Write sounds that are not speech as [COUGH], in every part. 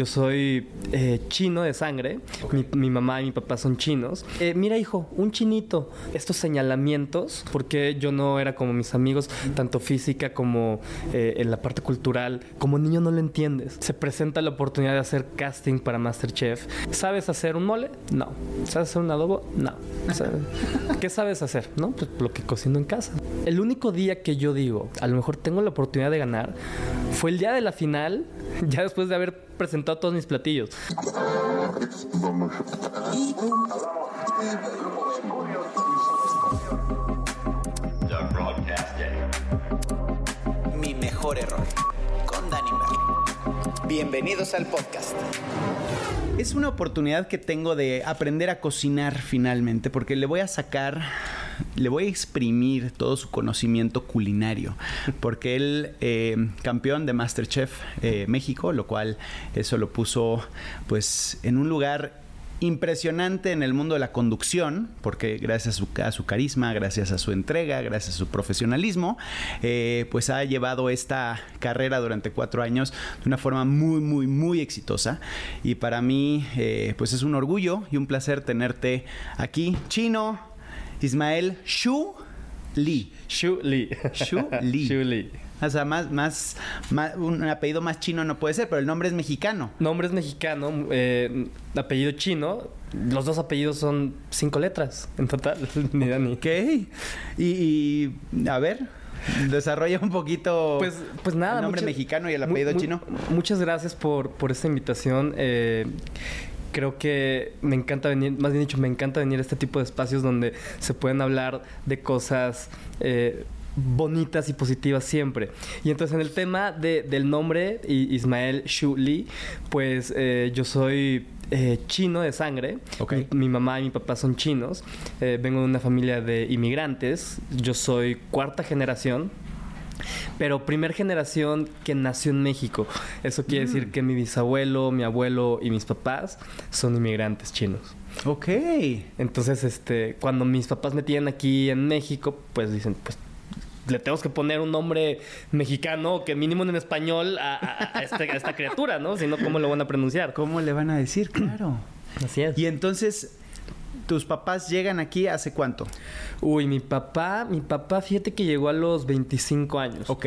yo soy eh, chino de sangre. Mi, mamá y mi papá son chinos. Eh, mira, hijo, un chinito. Estos señalamientos, porque yo no era como mis amigos, tanto física como eh, en la parte cultural. Como niño no lo entiendes. Se presenta la oportunidad de hacer casting para Masterchef. ¿Sabes hacer un mole? No. ¿Sabes hacer un adobo? No. ¿Qué sabes hacer? No, pues lo que cocino en casa. El único día que yo digo, a lo mejor tengo la oportunidad de ganar, fue el día de la final, ya después de haber presentado todos mis platillos. Mi mejor error con Dani Bienvenidos al podcast. Es una oportunidad que tengo de aprender a cocinar finalmente, porque le voy a sacar, le voy a exprimir todo su conocimiento culinario, porque él, eh, campeón de Masterchef eh, México, lo cual eso lo puso pues en un lugar impresionante en el mundo de la conducción, porque gracias a su, carisma, gracias a su entrega, gracias a su profesionalismo, eh, pues ha llevado esta carrera durante cuatro años de una forma muy, muy, muy exitosa. Y para mí, eh, pues es un orgullo y un placer tenerte aquí. Chino, Ismael Shu Li. Shu Li. Shu Li. Shu Li. O sea, más, más, un apellido más chino no puede ser, pero el nombre es mexicano. Nombre es mexicano, eh, apellido chino. Los dos apellidos son cinco letras en total, [LAUGHS] ni Dani. Ok. Y, a ver, desarrolla un poquito pues, pues nada, el nombre mexicano y el apellido chino. Muchas gracias por, por esta invitación. Eh, creo que me encanta venir, más bien dicho, me encanta venir a este tipo de espacios donde se pueden hablar de cosas eh, bonitas y positivas siempre. Y entonces en el tema del nombre, Ismael Shu Li, pues eh, yo soy eh, chino de sangre. Mi, mamá y mi papá son chinos. Vengo de una familia de inmigrantes. Yo soy cuarta generación. Pero primer generación que nació en México. Eso quiere decir mm. que mi bisabuelo, mi abuelo y mis papás son inmigrantes chinos. Ok. Entonces, este, cuando mis papás me tienen aquí en México, pues dicen, pues le tenemos que poner un nombre mexicano que mínimo en español este, a, esta criatura, ¿no? Si no, ¿cómo lo van a pronunciar? ¿Cómo le van a decir? Claro. [CLEARS THROAT] Así es. Y entonces, ¿tus papás llegan aquí hace cuánto? Uy, mi papá, mi papá, fíjate que llegó a los 25 años. Ok.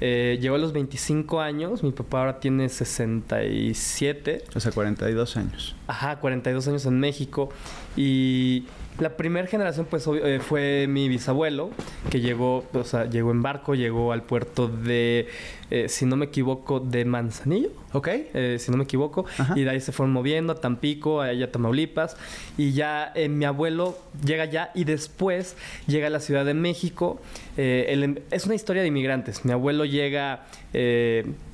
Eh, llegó a los 25 años, mi papá ahora tiene 67. O sea, 42 años. Ajá, 42 años en México. Y la primera generación, pues, eh, fue mi bisabuelo, que llegó, o sea, llegó en barco, llegó al puerto de, eh, si no me equivoco, de Manzanillo. Ok. Eh, si no me equivoco. Y de ahí se fueron moviendo a Tampico, allá a Tamaulipas. Y ya mi abuelo llega allá y después llega a la Ciudad de México. Em, es una historia de inmigrantes. Mi abuelo llega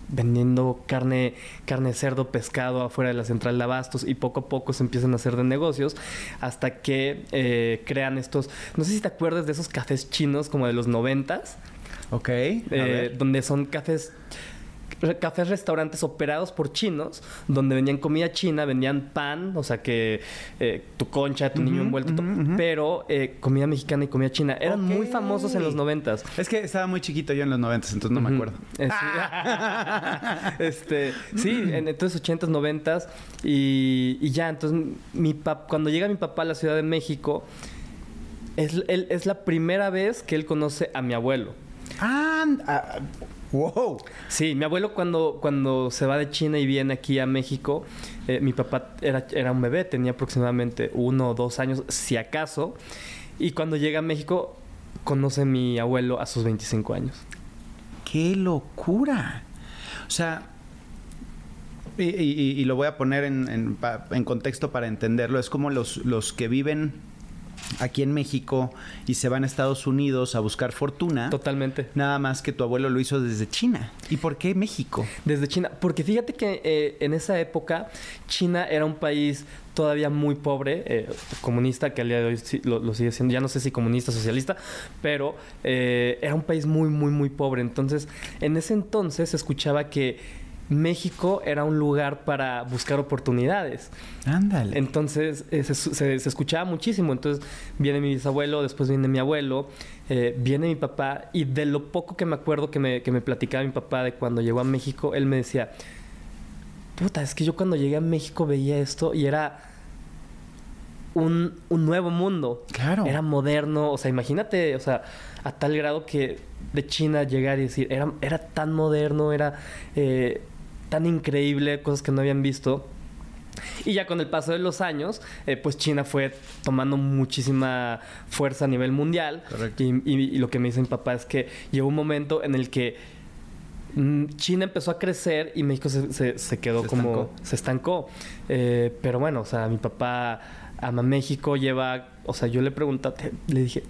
vendiendo carne, carne de cerdo, pescado afuera de la central de abastos y poco a poco se empiezan a hacer de negocios hasta que eh, crean estos, no sé si te acuerdas de esos cafés chinos como de los noventas. Ok. Eh, donde son cafés cafés restaurantes operados por chinos, donde vendían comida china, vendían pan, o sea que eh, tu concha, tu niño envuelto, pero eh, comida mexicana y comida china. Eran muy famosos en los noventas. Es que estaba muy chiquito yo en los noventas, entonces no me acuerdo. Eh, [LAUGHS] este, sí, en, entonces ochentas, noventas y, ya, entonces mi pap cuando llega mi papá a la Ciudad de México, es, es la primera vez que él conoce a mi abuelo. Ah, ah Wow. Sí, mi abuelo cuando, cuando se va de China y viene aquí a México, eh, mi papá era, era un bebé, tenía aproximadamente uno o dos años, si acaso. Y cuando llega a México, conoce a mi abuelo a sus 25 años. ¡Qué locura! O sea, y, lo voy a poner en, en, contexto para entenderlo, es como los, los que viven aquí en México y se van a Estados Unidos a buscar fortuna. Totalmente. Nada más que tu abuelo lo hizo desde China. ¿Y por qué México? Desde China. Porque fíjate que eh, en esa época China era un país todavía muy pobre, eh, comunista, que al día de hoy lo, sigue siendo, ya no sé si comunista o socialista, pero eh, era un país muy, muy, muy pobre. Entonces, en ese entonces se escuchaba que México era un lugar para buscar oportunidades. Ándale. Entonces eh, se, escuchaba muchísimo. Entonces viene mi bisabuelo, después viene mi abuelo, eh, viene mi papá y de lo poco que me acuerdo que me, que me platicaba mi papá de cuando llegó a México, él me decía, puta, es que yo cuando llegué a México veía esto y era un, un nuevo mundo. Claro. Era moderno, o sea, imagínate, o sea, a tal grado que de China llegar y decir, era, era tan moderno, era eh, tan increíble, cosas que no habían visto. Y ya con el paso de los años, eh, pues China fue tomando muchísima fuerza a nivel mundial. Correcto. Y, y- y lo que me dice mi papá es que llegó un momento en el que mm, China empezó a crecer y México se, se- se quedó Se como... estancó. Se estancó. Eh, pero bueno, o sea, mi papá ama México, lleva... O sea, yo le pregunté, le dije...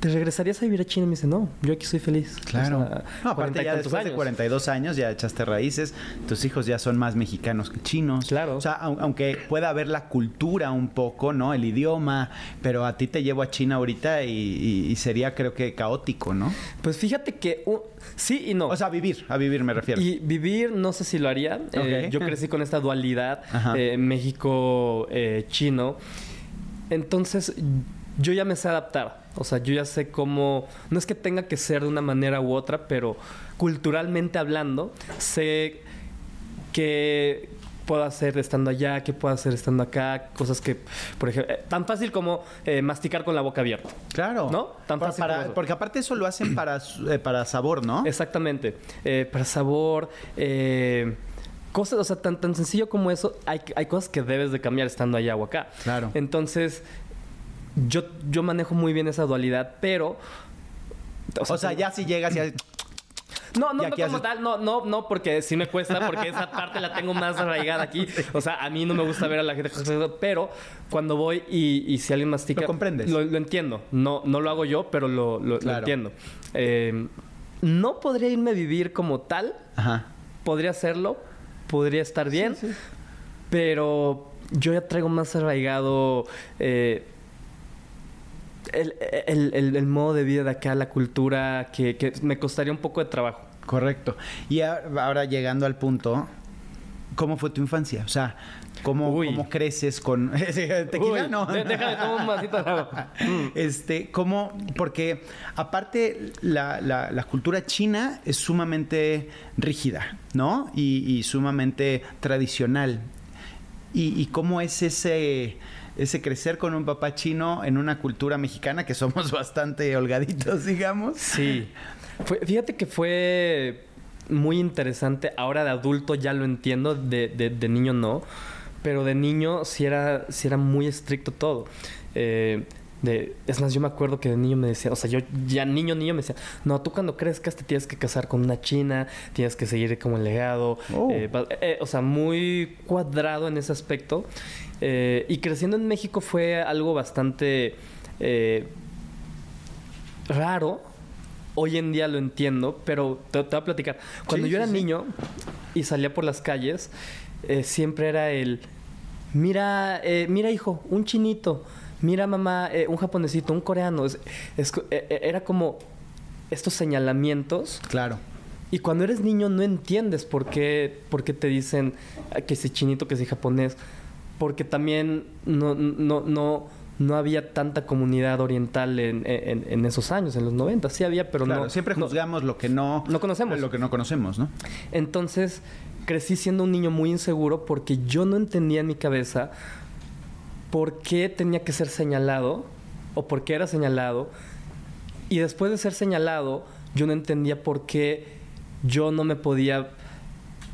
¿Te regresarías a vivir a China? Y me dice, no, yo aquí soy feliz. Claro. O sea, no, 40 aparte ya después de años. 42 años ya echaste raíces, tus hijos ya son más mexicanos que chinos. Claro. O sea, au- aunque pueda haber la cultura un poco, ¿no? El idioma, pero a ti te llevo a China ahorita y, y- y sería creo que caótico, ¿no? Pues fíjate que... uh, sí y no. O sea, vivir, a vivir me refiero. Y vivir, no sé si lo haría. Eh, yo crecí con esta dualidad eh, México-Chino. Entonces, yo ya me sé adaptar. O sea, yo ya sé cómo. No es que tenga que ser de una manera u otra, pero culturalmente hablando, sé que puedo hacer estando allá, que puedo hacer estando acá, cosas que, por ejemplo, eh, tan fácil como eh, masticar con la boca abierta. Claro. ¿No? Tan fácil para- como eso. porque aparte eso lo hacen para, eh, para sabor, ¿no? Exactamente. Eh, para sabor, eh, cosas, o sea, tan, tan sencillo como eso, hay, hay cosas que debes de cambiar estando allá o acá. Claro. Entonces, yo, yo manejo muy bien esa dualidad, pero... O sea, ya si llegas y [TSK] No, no, no como haces- tal, no, no, no, porque sí me cuesta, porque esa parte la tengo más arraigada aquí. [LAUGHS] O sea, a mí no me gusta ver a la gente, pero cuando voy y, y si alguien mastica... Lo comprendes. Lo, lo entiendo. No, no lo hago yo, pero lo, lo- entiendo. Eh, no podría irme a vivir como tal, Ajá. podría hacerlo, podría estar bien, Sí, sí. pero yo ya traigo más arraigado eh, el, el- el- el modo de vida de acá, la cultura, que, que me costaría un poco de trabajo. Correcto. Y ahora llegando al punto, ¿cómo fue tu infancia? O sea, ¿cómo, cómo creces con [LAUGHS] tequila? Uy, no. de- tomar un vasito de. [LAUGHS] Este, ¿cómo? Porque aparte la, la- la cultura china es sumamente rígida, ¿no? Y, y sumamente tradicional. ¿Y, y cómo es ese, ese crecer con un papá chino en una cultura mexicana que somos [LAUGHS] bastante holgaditos, digamos? Sí. Fue- fíjate que fue muy interesante. Ahora de adulto ya lo entiendo, de, de- de niño no. Pero de niño sí era, sí era muy estricto todo. Eh, de, es más, yo me acuerdo que de niño me decía, o sea, yo ya niño, niño me decía, no, tú cuando crezcas te tienes que casar con una china, tienes que seguir como el legado. Oh. Eh, eh, o sea, muy cuadrado en ese aspecto. Eh, y creciendo en México fue algo bastante eh, raro. Hoy en día lo entiendo, pero te, te voy a platicar. Cuando Sí, yo era sí. niño y salía por las calles, eh, siempre era el, mira, eh, mira hijo, un chinito, mira mamá, un japonesito, un coreano. Es- es co- era como estos señalamientos Claro. y cuando eres niño no entiendes por qué, por qué te dicen ah, que si chinito, que si japonés. Porque también no, no, no, no había tanta comunidad oriental en, en- en esos años, en los 90. Sí había, pero Claro, no. siempre no- juzgamos lo que no, No conocemos. Lo que no conocemos, ¿no? Entonces crecí siendo un niño muy inseguro porque yo no entendía en mi cabeza por qué tenía que ser señalado o por qué era señalado. Y después de ser señalado, yo no entendía por qué yo no me podía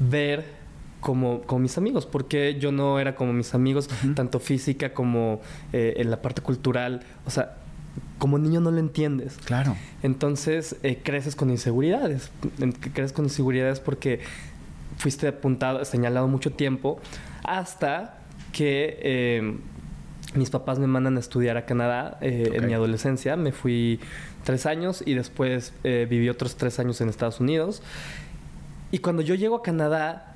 ver como, como mis amigos, porque yo no era como mis amigos, tanto física como eh, en la parte cultural. O sea, como niño no lo entiendes. Claro. Entonces eh, creces con inseguridades. Creces con inseguridades porque fuiste apuntado, señalado mucho tiempo hasta que eh, mis papás me mandan a estudiar a Canadá eh, en mi adolescencia. Me fui tres años y después viví otros tres años en Estados Unidos. Y cuando yo llego a Canadá,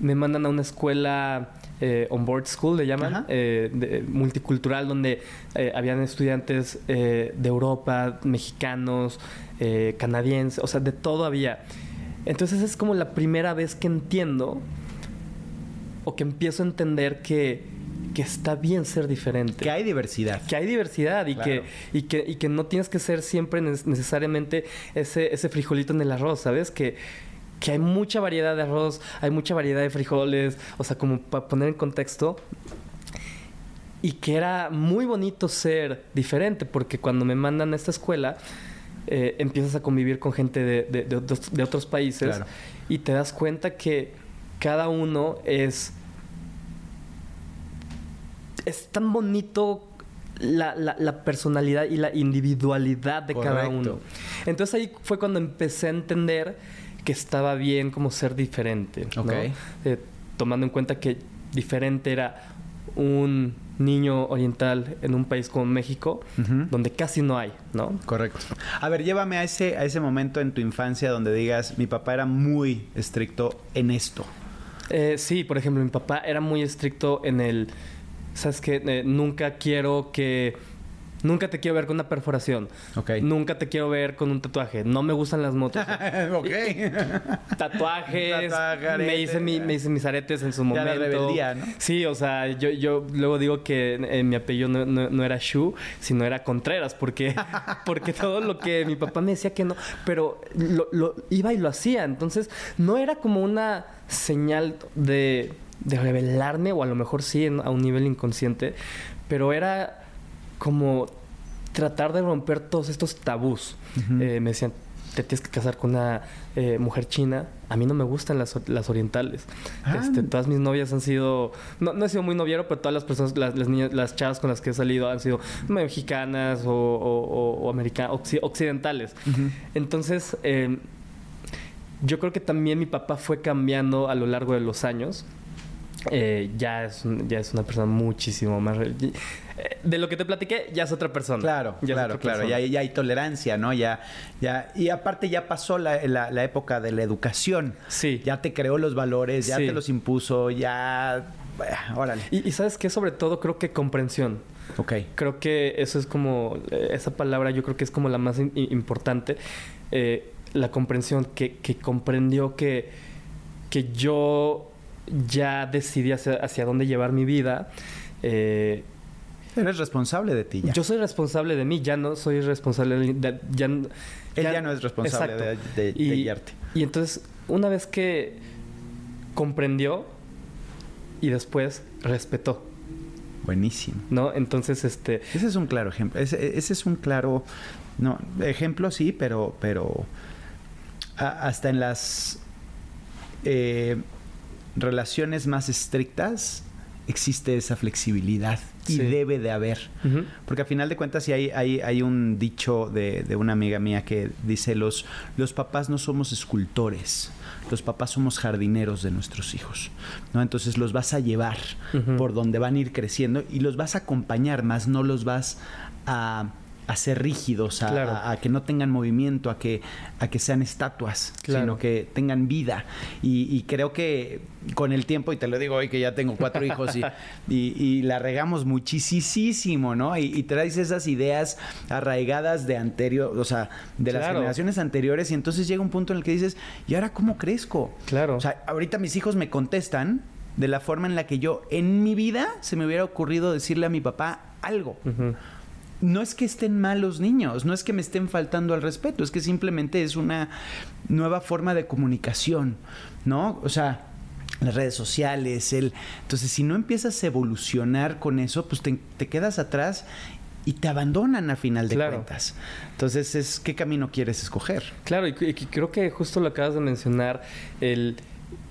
me mandan a una escuela eh, on board school, le llaman, eh, de- multicultural, donde eh, habían estudiantes eh, de Europa, mexicanos, canadienses, o sea, de todo había. Entonces es como la primera vez que entiendo o que empiezo a entender que, que está bien ser diferente Que hay diversidad. que hay diversidad y, Claro. que, y, que, y que no tienes que ser siempre necesariamente ese, ese frijolito en el arroz, ¿sabes? Que, que hay mucha variedad de arroz, hay mucha variedad de frijoles, o sea, como para poner en contexto. Y que era muy bonito ser diferente, porque cuando me mandan a esta escuela, eh, empiezas a convivir con gente de, de, de, otros, de otros, países claro. y te das cuenta que cada uno es... Es tan bonito la, la, la, personalidad y la individualidad de Correcto. cada uno. Entonces ahí fue cuando empecé a entender que estaba bien como ser diferente. Okay. ¿no? Eh, tomando en cuenta que diferente era un niño oriental en un país como México, uh -huh. donde casi no hay, ¿no? Correcto. A ver, llévame a ese, a ese momento en tu infancia donde digas, mi papá era muy estricto en esto. Eh, sí, por ejemplo, mi papá era muy estricto en el, ¿sabes qué? Eh, nunca quiero que Nunca te quiero ver con una perforación. Okay. Nunca te quiero ver con un tatuaje. No me gustan las motos. [LAUGHS] ok. [LAUGHS] Tatuajes. me, hice mi, me hice mis aretes en su momento. La rebeldía, ¿no? Sí, o sea, yo, yo luego digo que eh, mi apellido no, no, no, era Shu, sino era Contreras, porque, [LAUGHS] porque todo lo que mi papá me decía que no, pero lo, lo iba y lo hacía. Entonces, no era como una señal de, de revelarme, o a lo mejor sí a un nivel inconsciente, pero era como tratar de romper todos estos tabús. Uh -huh. eh, me decían, te tienes que casar con una eh, mujer china. A mí no me gustan las, las orientales. Ah. Este, todas mis novias han sido... No, no, he sido muy noviero, pero todas las personas, las, las, niñas, las chavas con las que he salido han sido mexicanas o, o, o americanas, occidentales. Uh -huh. Entonces, eh, yo creo que también mi papá fue cambiando a lo largo de los años. Eh, ya, es, ya es una persona muchísimo más... De lo que te platiqué, ya es otra persona. Claro, ya claro, claro. Ya, ya, hay tolerancia, ¿no? Ya, ya, y aparte ya pasó la, la, la época de la educación. Sí. Ya te creó los valores, ya sí. te los impuso, ya... Órale. Y, y sabes qué, sobre todo creo que comprensión. Ok. Creo que eso es como, esa palabra yo creo que es como la más importante. Eh, la comprensión, que, que comprendió que, que yo ya decidí hacia, hacia dónde llevar mi vida. Eh, Eres responsable de ti ya. Yo soy responsable de mí, ya no soy responsable de... de ya, Él ya, ya, no es responsable de, de, y, de, guiarte. Y entonces, una vez que comprendió y después respetó. Buenísimo. ¿No? Entonces, este... Ese es un claro ejemplo. Ese, ese es un claro... No, ejemplo sí, pero... pero a, hasta en las... Eh, relaciones más estrictas existe esa flexibilidad y sí. debe de haber. Uh -huh. Porque al final de cuentas sí hay, hay, hay un dicho de, de, una amiga mía que dice los, los papás no somos escultores, los papás somos jardineros de nuestros hijos. ¿no? Entonces los vas a llevar uh -huh. por donde van a ir creciendo y los vas a acompañar, más no los vas a a ser rígidos, a, claro. a, a, que no tengan movimiento, a que, a que sean estatuas, claro. sino que tengan vida. Y, y, creo que con el tiempo, y te lo digo hoy que ya tengo cuatro hijos y, [LAUGHS] y, y, la regamos muchísimo, ¿no? Y, traes esas ideas arraigadas de anterior, o sea, de claro. las generaciones anteriores, y entonces llega un punto en el que dices, ¿y ahora cómo crezco? Claro. O sea, ahorita mis hijos me contestan de la forma en la que yo en mi vida se me hubiera ocurrido decirle a mi papá algo. Uh -huh no es que estén mal los niños, no es que me estén faltando al respeto, es que simplemente es una nueva forma de comunicación, ¿no? O sea, las redes sociales, el... Entonces, si no empiezas a evolucionar con eso, pues te, te quedas atrás y te abandonan a final de claro. cuentas. Entonces, es ¿qué camino quieres escoger? Claro, y, y creo que justo lo acabas de mencionar, el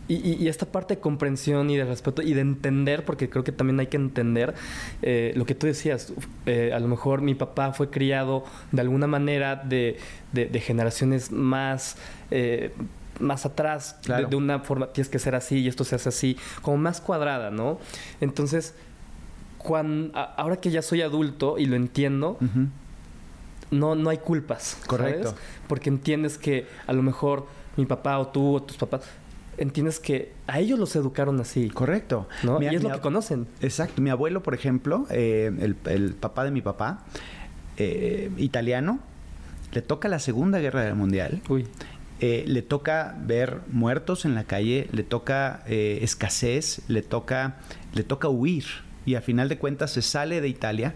y, y, y, esta parte de comprensión y de respeto y de entender, porque creo que también hay que entender eh, lo que tú decías. Eh, a lo mejor mi papá fue criado de alguna manera de, de, de generaciones más... Eh, más atrás, claro. de, de, una forma, tienes que ser así y esto se hace así, como más cuadrada, ¿no? Entonces, cuando, ahora que ya soy adulto y lo entiendo, uh -huh. no, no hay culpas. Correcto. ¿sabes? Porque entiendes que a lo mejor mi papá o tú o tus papás entiendes que a ellos los educaron así. Correcto. ¿no? Mi, y es lo que conocen. Exacto. Mi abuelo, por ejemplo, eh, el, el, papá de mi papá, eh, italiano, le toca la Segunda Guerra Mundial. Uy. Eh, le toca ver muertos en la calle, le toca eh, escasez, le toca, le toca huir. Y al final de cuentas se sale de Italia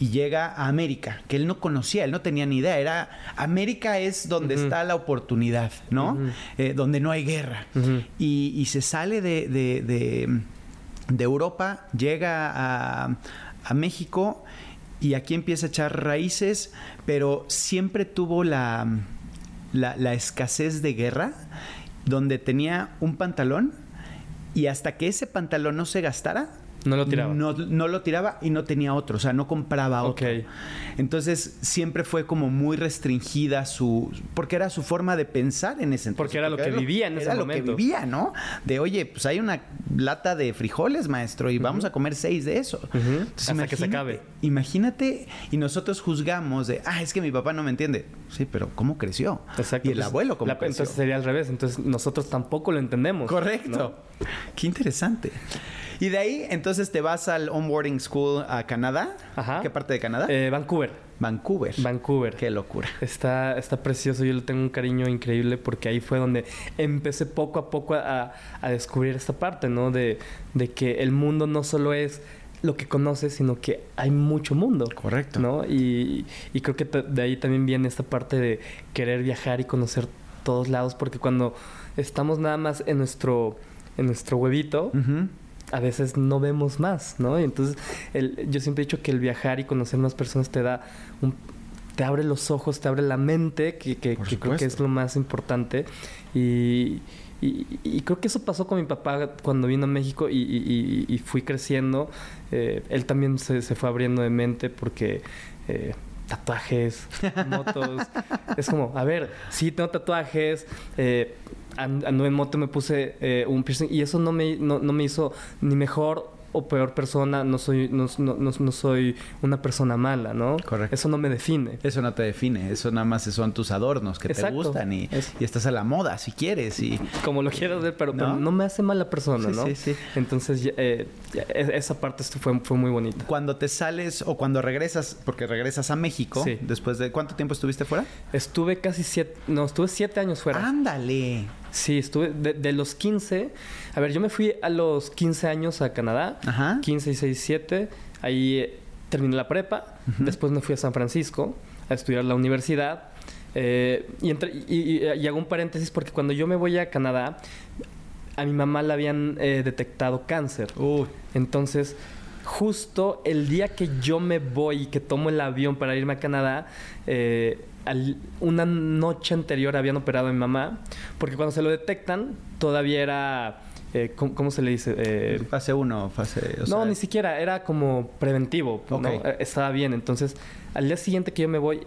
y llega a América, que él no conocía, él no tenía ni idea. Era América es donde está la oportunidad, ¿no? Eh, donde no hay guerra. y, se sale de, de, Europa, llega a, a México y aquí empieza a echar raíces, pero siempre tuvo la, la, la escasez de guerra, donde tenía un pantalón y hasta que ese pantalón no se gastara, no lo tiraba. No, lo tiraba y no tenía otro, o sea, no compraba otro. Entonces siempre fue como muy restringida su. Porque era su forma de pensar en ese entonces. Porque era lo que vivía en ese era momento. Lo que vivía, ¿no? De oye, pues hay una lata de frijoles, maestro, y vamos a comer seis de eso. Hasta que se acabe. Imagínate, y nosotros juzgamos de, ah, es que mi papá no me entiende. Sí, pero ¿cómo creció? Exacto. Y el abuelo, ¿cómo creció? Entonces sería al revés. Entonces nosotros tampoco lo entendemos. Correcto. Qué interesante. Y de ahí, entonces te vas al onboarding school a Canadá. Ajá. ¿Qué parte de Canadá? Eh, Vancouver. Vancouver. Vancouver. Qué locura. Está, está precioso. Yo le tengo un cariño increíble porque ahí fue donde empecé poco a poco a, descubrir esta parte, ¿no? De, que el mundo no solo es lo que conoces, sino que hay mucho mundo. Correcto. ¿no? Y, creo que de ahí también viene esta parte de querer viajar y conocer todos lados, porque cuando estamos nada más en nuestro, en nuestro huevito, a veces no vemos más, ¿no? Y entonces el, yo siempre he dicho que el viajar y conocer más personas te da un, te abre los ojos, te abre la mente, que, que, creo que es lo más importante. Y, y, creo que eso pasó con mi papá cuando vino a México y, fui creciendo. Eh, él también se, se, fue abriendo de mente porque... Eh, tatuajes, motos. [LAUGHS] es como, a ver, sí tengo tatuajes, eh, anduve en moto, me puse eh, un piercing y eso no me, no, no me hizo ni mejor o peor persona, no soy, no, no, no, soy una persona mala, ¿no? Correcto. Eso no me define. Eso no te define, eso nada más son tus adornos que te gustan y, y, estás a la moda si quieres y... Como lo quieras ver, pero no, me hace mala persona, ¿no? Sí, sí. Entonces, eh, e, esa parte fue, fue muy bonita. Cuando te sales o cuando regresas, porque regresas a México, después de... ¿Cuánto tiempo estuviste fuera? Estuve casi siete, no, estuve siete años fuera. Ándale. Sí, estuve de, los 15. A ver, yo me fui a los 15 años a Canadá. Ajá. 15, 16, 7. Ahí eh, terminé la prepa. Después me fui a San Francisco a estudiar la universidad. Eh, y, y, hago un paréntesis porque cuando yo me voy a Canadá, a mi mamá le habían eh, detectado cáncer. Entonces, justo el día que yo me voy y que tomo el avión para irme a Canadá, una noche anterior habían operado a mi mamá, porque cuando se lo detectan todavía era... Eh, ¿cómo, se le dice? Eh, fase 1, fase... no, ni siquiera, era como preventivo, eh, Estaba bien, entonces al día siguiente que yo me voy,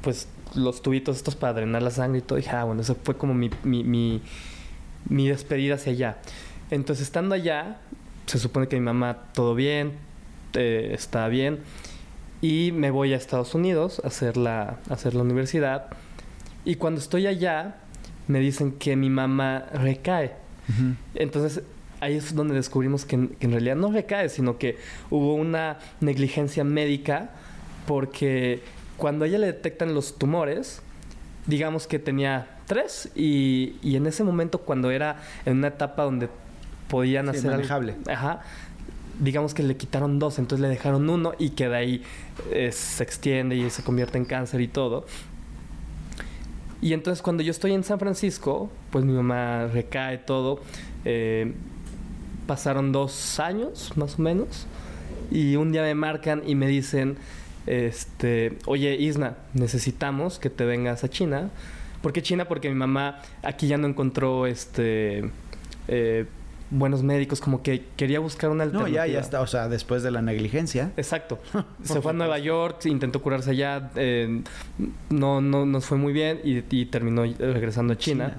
pues los tubitos estos para drenar la sangre y todo, dije, ah, bueno, eso fue como mi, mi, mi, mi despedida hacia allá. Entonces estando allá, se supone que mi mamá todo bien, está bien y me voy a Estados Unidos a hacer la, hacer la universidad. Y cuando estoy allá, me dicen que mi mamá recae. Entonces, ahí es donde descubrimos que, en realidad no recae, sino que hubo una negligencia médica porque cuando a ella le detectan los tumores, digamos que tenía tres y, y en ese momento cuando era en una etapa donde podían hacer manejable. ajá, digamos que le quitaron dos, entonces le dejaron uno y que de ahí eh, se extiende y se convierte en cáncer y todo. Y entonces cuando yo estoy en San Francisco, pues mi mamá recae todo. Eh, pasaron dos años, más o menos. Y un día me marcan y me dicen, este, oye Isna, necesitamos que te vengas a China. ¿Por qué China? Porque mi mamá aquí ya no encontró este eh, buenos médicos, como que quería buscar una alternativa. No, ya, ya está, o sea, después de la negligencia. Exacto. [LAUGHS] Se fue a Nueva York, intentó curarse allá, eh, no, no nos fue muy bien y, terminó regresando a China.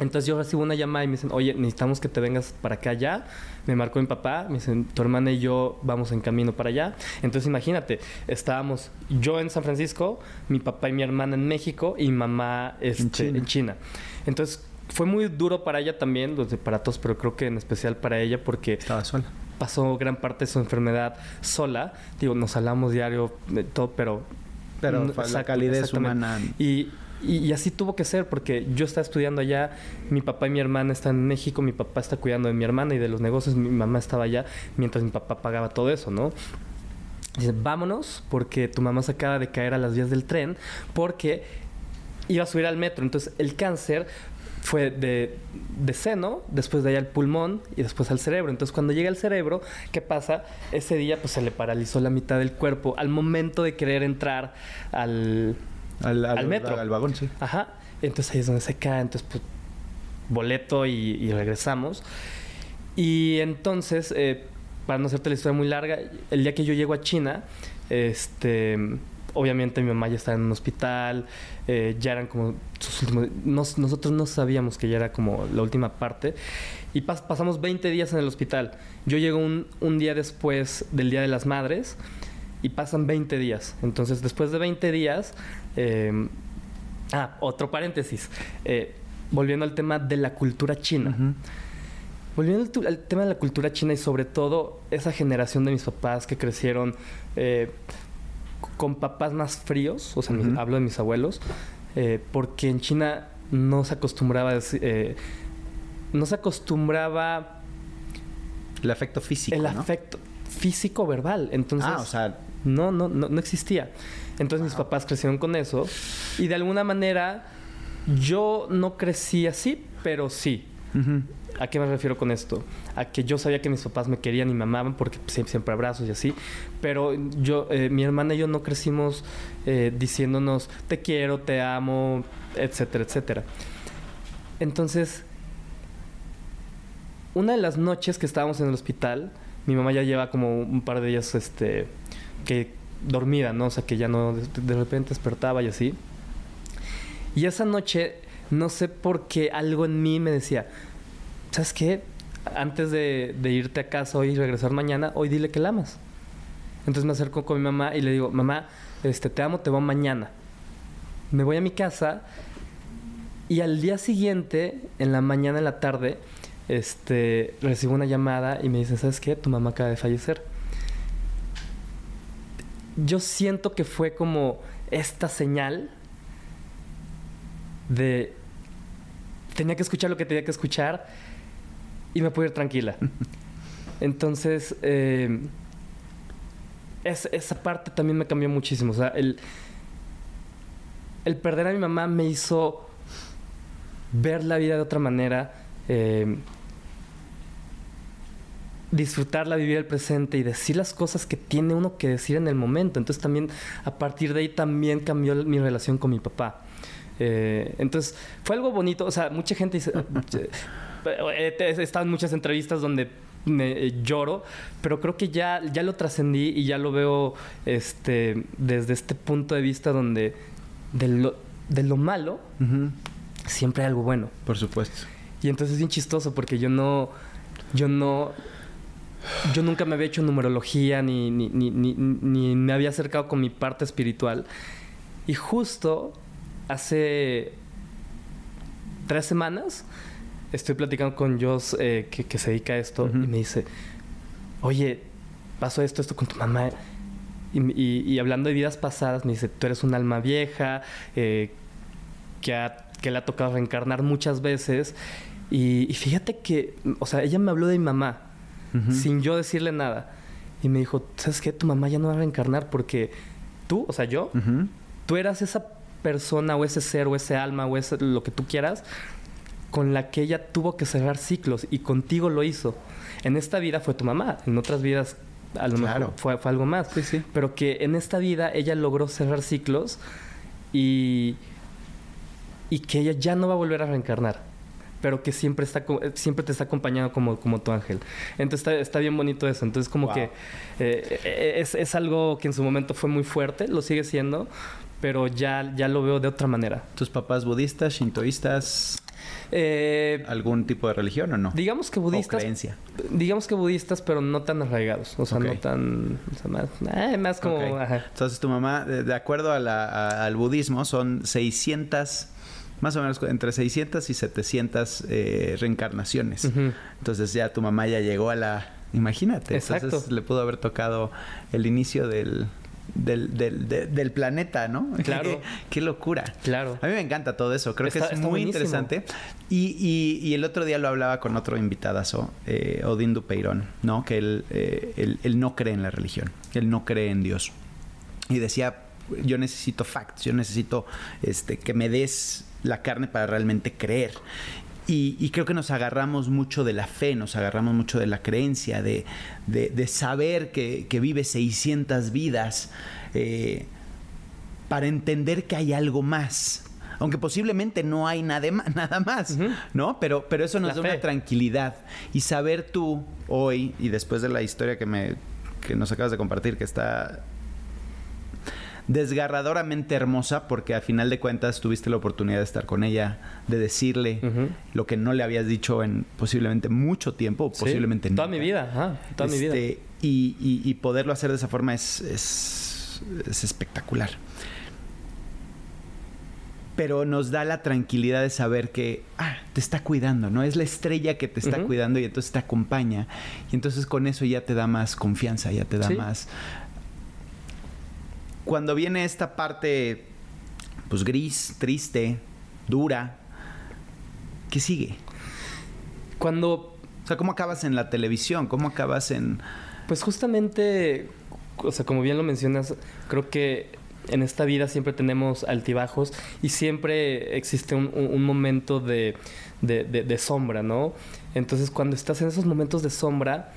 Entonces yo recibo una llamada y me dicen, oye, necesitamos que te vengas para acá ya. Me marcó mi papá, me dicen, tu hermana y yo vamos en camino para allá. Entonces imagínate, estábamos yo en San Francisco, mi papá y mi hermana en México y mi mamá este, En China. Entonces fue muy duro para ella también, para todos, pero creo que en especial para ella porque... Estaba sola. Pasó gran parte de su enfermedad sola. Digo, nos hablamos diario de todo, pero... Pero la calidez humana... Y, y, así tuvo que ser, porque yo estaba estudiando allá, mi papá y mi hermana están en México, mi papá está cuidando de mi hermana y de los negocios, mi mamá estaba allá, mientras mi papá pagaba todo eso, ¿no? Dice, vámonos porque tu mamá se acaba de caer a las vías del tren porque iba a subir al metro. Entonces el cáncer fue de, de seno, después de ahí al pulmón y después al cerebro. Entonces cuando llega al cerebro, ¿qué pasa? Ese día pues se le paralizó la mitad del cuerpo al momento de querer entrar al, al, metro. Al, vagón, sí. Ajá. Entonces ahí es donde se cae. Entonces pues boleto y, regresamos. Y entonces, eh, para no hacerte la historia muy larga, el día que yo llego a China, este obviamente mi mamá ya estaba en un hospital, eh, ya eran como sus últimos... nosotros no sabíamos que ya era como la última parte. Y pasamos 20 días en el hospital. Yo llego un, un, día después del Día de las Madres y pasan 20 días. Entonces, después de 20 días... Eh, ah, otro paréntesis. Eh, volviendo al tema de la cultura china. Volviendo al, tema de la cultura china y sobre todo esa generación de mis papás que crecieron con papás más fríos, o sea, hablo de mis abuelos, eh, porque en China no se acostumbraba eh, no se acostumbraba el afecto físico, el afecto físico verbal, entonces ah, o sea, no, no, no, no existía. Entonces mis papás crecieron con eso y de alguna manera yo no crecí así, pero sí. ¿A qué me refiero con esto? A que yo sabía que mis papás me querían y me amaban porque siempre, abrazos y así, pero yo, eh, mi hermana y yo no crecimos eh, diciéndonos te quiero, te amo, etcétera, etcétera. Entonces, una de las noches que estábamos en el hospital, mi mamá ya lleva como un par de días, este, que dormida, ¿no? O sea, que ya no, de repente despertaba y así. Y esa noche, no sé por qué algo en mí me decía, ¿sabes qué? Antes de, irte a casa hoy y regresar mañana, hoy dile que la amas. Entonces me acerco con mi mamá y le digo, mamá, este, te amo, te voy mañana. Me voy a mi casa y al día siguiente, en la mañana, en la tarde, este, recibo una llamada y me dicen, ¿sabes qué? Tu mamá acaba de fallecer. Yo siento que fue como esta señal de... Tenía que escuchar lo que tenía que escuchar y me puedo ir tranquila. [LAUGHS] Entonces, eh, esa parte también me cambió muchísimo. O sea, el, el perder a mi mamá me hizo ver la vida de otra manera, eh, disfrutarla, vivir el presente y decir las cosas que tiene uno que decir en el momento. Entonces también a partir de ahí también cambió mi relación con mi papá. Eh, entonces fue algo bonito. O sea, mucha gente dice, [LAUGHS] estado en muchas entrevistas donde me eh, lloro, pero creo que ya, ya lo trascendí y ya lo veo este, desde este punto de vista donde de lo, de lo malo siempre hay algo bueno. Por supuesto. Y entonces es bien chistoso porque yo no, yo no, yo nunca me había hecho numerología ni, ni, ni, ni me había acercado con mi parte espiritual. Y justo hace tres semanas estoy platicando con Joss eh, que, se dedica a esto y me dice, oye, pasó esto, esto con tu mamá. Y, hablando de vidas pasadas, me dice, tú eres un alma vieja eh, que, que le ha tocado reencarnar muchas veces. Y, fíjate que, o sea, ella me habló de mi mamá sin yo decirle nada. Y me dijo, ¿sabes qué? Tu mamá ya no va a reencarnar porque tú, o sea, yo, tú eras esa persona o ese ser o ese alma o ese, lo que tú quieras con la que ella tuvo que cerrar ciclos y contigo lo hizo. En esta vida fue tu mamá, en otras vidas a lo mejor fue, algo más. Sí, sí. Pero que en esta vida ella logró cerrar ciclos y, y que ella ya no va a volver a reencarnar. Pero que siempre está siempre te está acompañando como, como tu ángel. Entonces está, está bien bonito eso. Entonces, como que eh, es, es algo que en su momento fue muy fuerte, lo sigue siendo, pero ya, ya lo veo de otra manera. ¿Tus papás budistas, shintoístas? Eh, ¿Algún tipo de religión o no? Digamos que budistas. creencia. Digamos que budistas, pero no tan arraigados. O sea, no tan. O sea, más, eh, más como. Entonces, tu mamá, de, acuerdo al budismo, son 600 más o menos entre 600 y 700 eh, reencarnaciones. Entonces ya tu mamá ya llegó a la... Imagínate. Exacto. Entonces le pudo haber tocado el inicio del, del, del, del planeta, ¿no? [LAUGHS] Claro. Qué locura. Claro. A mí me encanta todo eso. Creo que es muy interesante. Y, y, el otro día lo hablaba con otro invitadazo, eh, Odín Dupeirón, ¿no? Que él, eh, él no cree en la religión. Él no cree en Dios. Y decía, yo necesito facts, yo necesito este, que me des la carne para realmente creer. Y, creo que nos agarramos mucho de la fe, nos agarramos mucho de la creencia, de, saber que, vive 600 vidas, eh, para entender que hay algo más. Aunque posiblemente no hay nada, [LAUGHS] nada más, ¿no? Pero, pero eso nos da una tranquilidad. Y saber tú hoy, y después de la historia que, me, que nos acabas de compartir, que está desgarradoramente hermosa porque a final de cuentas tuviste la oportunidad de estar con ella, de decirle lo que no le habías dicho en posiblemente mucho tiempo, posiblemente Toda mi vida, toda mi vida. Y, poderlo hacer de esa forma es, es, espectacular. Pero nos da la tranquilidad de saber que ah, te está cuidando, ¿no? Es la estrella que te está cuidando y entonces te acompaña. Y entonces con eso ya te da más confianza, ya te da más, cuando viene esta parte, pues gris, triste, dura, ¿qué sigue? Cuando... O sea, ¿cómo acabas en la televisión? ¿Cómo acabas en...? Pues justamente, o sea, como bien lo mencionas, creo que en esta vida siempre tenemos altibajos y siempre existe un, momento de, de, sombra, ¿no? Entonces, cuando estás en esos momentos de sombra,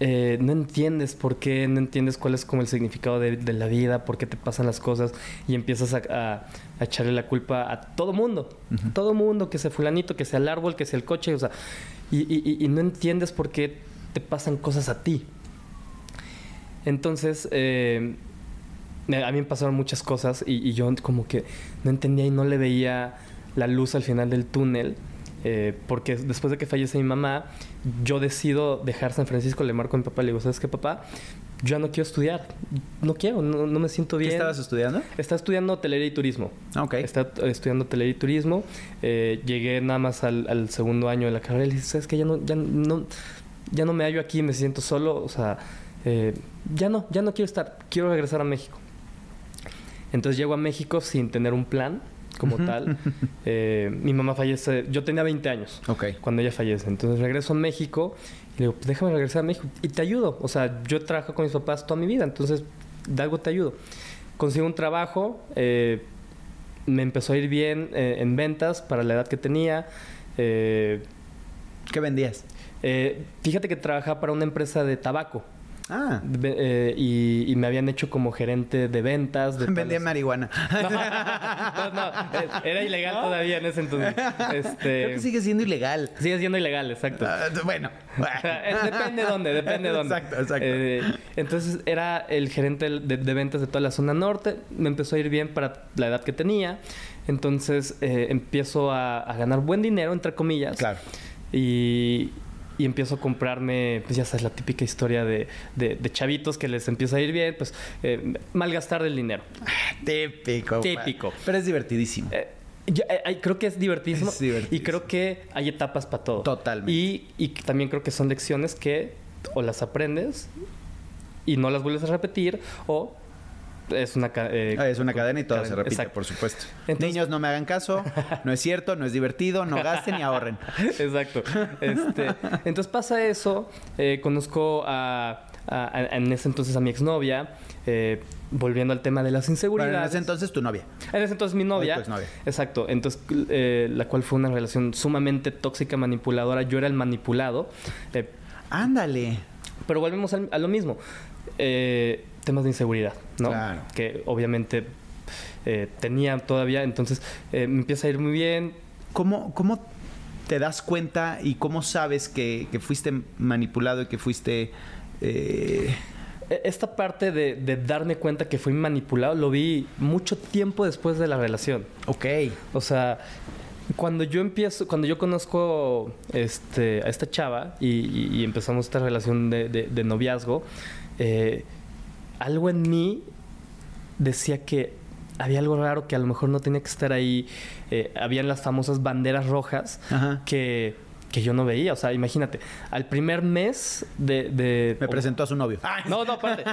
eh, no entiendes por qué, no entiendes cuál es como el significado de, la vida, por qué te pasan las cosas y empiezas a, echarle la culpa a todo mundo, todo mundo, que sea fulanito, que sea el árbol, que sea el coche, o sea, y, no entiendes por qué te pasan cosas a ti. Entonces, eh, a mí me pasaron muchas cosas y, yo como que no entendía y no le veía la luz al final del túnel. Eh, porque después de que fallece mi mamá, yo decido dejar San Francisco, le marco a mi papá, le digo, ¿sabes qué, papá? Yo ya no quiero estudiar, no quiero, no, me siento bien. ¿Qué estabas estudiando? Estaba estudiando hotelería y turismo. Ah, ok. Estaba estudiando hotelería y turismo. Eh, llegué nada más al, segundo año de la carrera y le dije, ¿sabes qué? Ya no, ya no, ya no me hallo aquí, me siento solo, o sea, eh, ya no, ya no quiero estar, quiero regresar a México. Entonces llego a México sin tener un plan como tal. [LAUGHS] Eh, mi mamá fallece, yo tenía 20 años cuando ella fallece. Entonces regreso a México y le digo, pues déjame regresar a México y te ayudo. O sea, yo trabajo con mis papás toda mi vida, entonces de algo te ayudo. Consigo un trabajo, eh, me empezó a ir bien eh, en ventas para la edad que tenía. ¿Qué vendías? fíjate que trabajaba para una empresa de tabaco. Ah. Eh, y, me habían hecho como gerente de ventas. De [LAUGHS] Vendía marihuana. [LAUGHS] No, no, eh, era ilegal todavía en ese entonces. Este, Creo que sigue siendo ilegal. Sigue siendo ilegal, exacto. Ah, bueno. [LAUGHS] depende de dónde, depende de dónde. Exacto, exacto. Eh, entonces era el gerente de, ventas de toda la zona norte. Me empezó a ir bien para la edad que tenía. Entonces empiezo a, a ganar buen dinero, entre comillas. Claro. Y, y empiezo a comprarme, pues ya sabes, la típica historia de, de, chavitos que les empieza a ir bien, pues eh, malgastar el dinero. [LAUGHS] Típico. Típico. Pero es divertidísimo. Eh, eh, creo que es divertidísimo, Y creo que hay etapas para todo. Totalmente. Y, y también creo que son lecciones que o las aprendes y no las vuelves a repetir o es una, eh, ah, es una cadena y todo se repite, por supuesto. Niños, no me hagan caso, no es cierto, no es divertido, no gasten ni ahorren. [LAUGHS] Exacto. Este, entonces pasa eso, eh, conozco a, en ese entonces a mi exnovia, eh, volviendo al tema de las inseguridades. en ese entonces tu novia. En ese entonces mi novia. Exacto. Entonces, la cual fue una relación sumamente tóxica, manipuladora. Yo era el manipulado. Ándale. Pero volvemos a, lo mismo. Eh, temas de inseguridad, ¿no? Claro. Que obviamente eh, tenía todavía, entonces eh, me empieza a ir muy bien. ¿Cómo, ¿Cómo te das cuenta y cómo sabes que, fuiste manipulado y que fuiste... Eh, e, esta parte de, darme cuenta que fui manipulado lo vi mucho tiempo después de la relación. Ok. O sea, cuando yo empiezo, cuando yo conozco este, a esta chava y, empezamos esta relación de, de noviazgo, eh, algo en mí decía que había algo raro que a lo mejor no tenía que estar ahí. Eh, habían las famosas banderas rojas que que yo no veía. O sea, imagínate, al primer mes de... de Me presentó a su novio. No, no, espérate.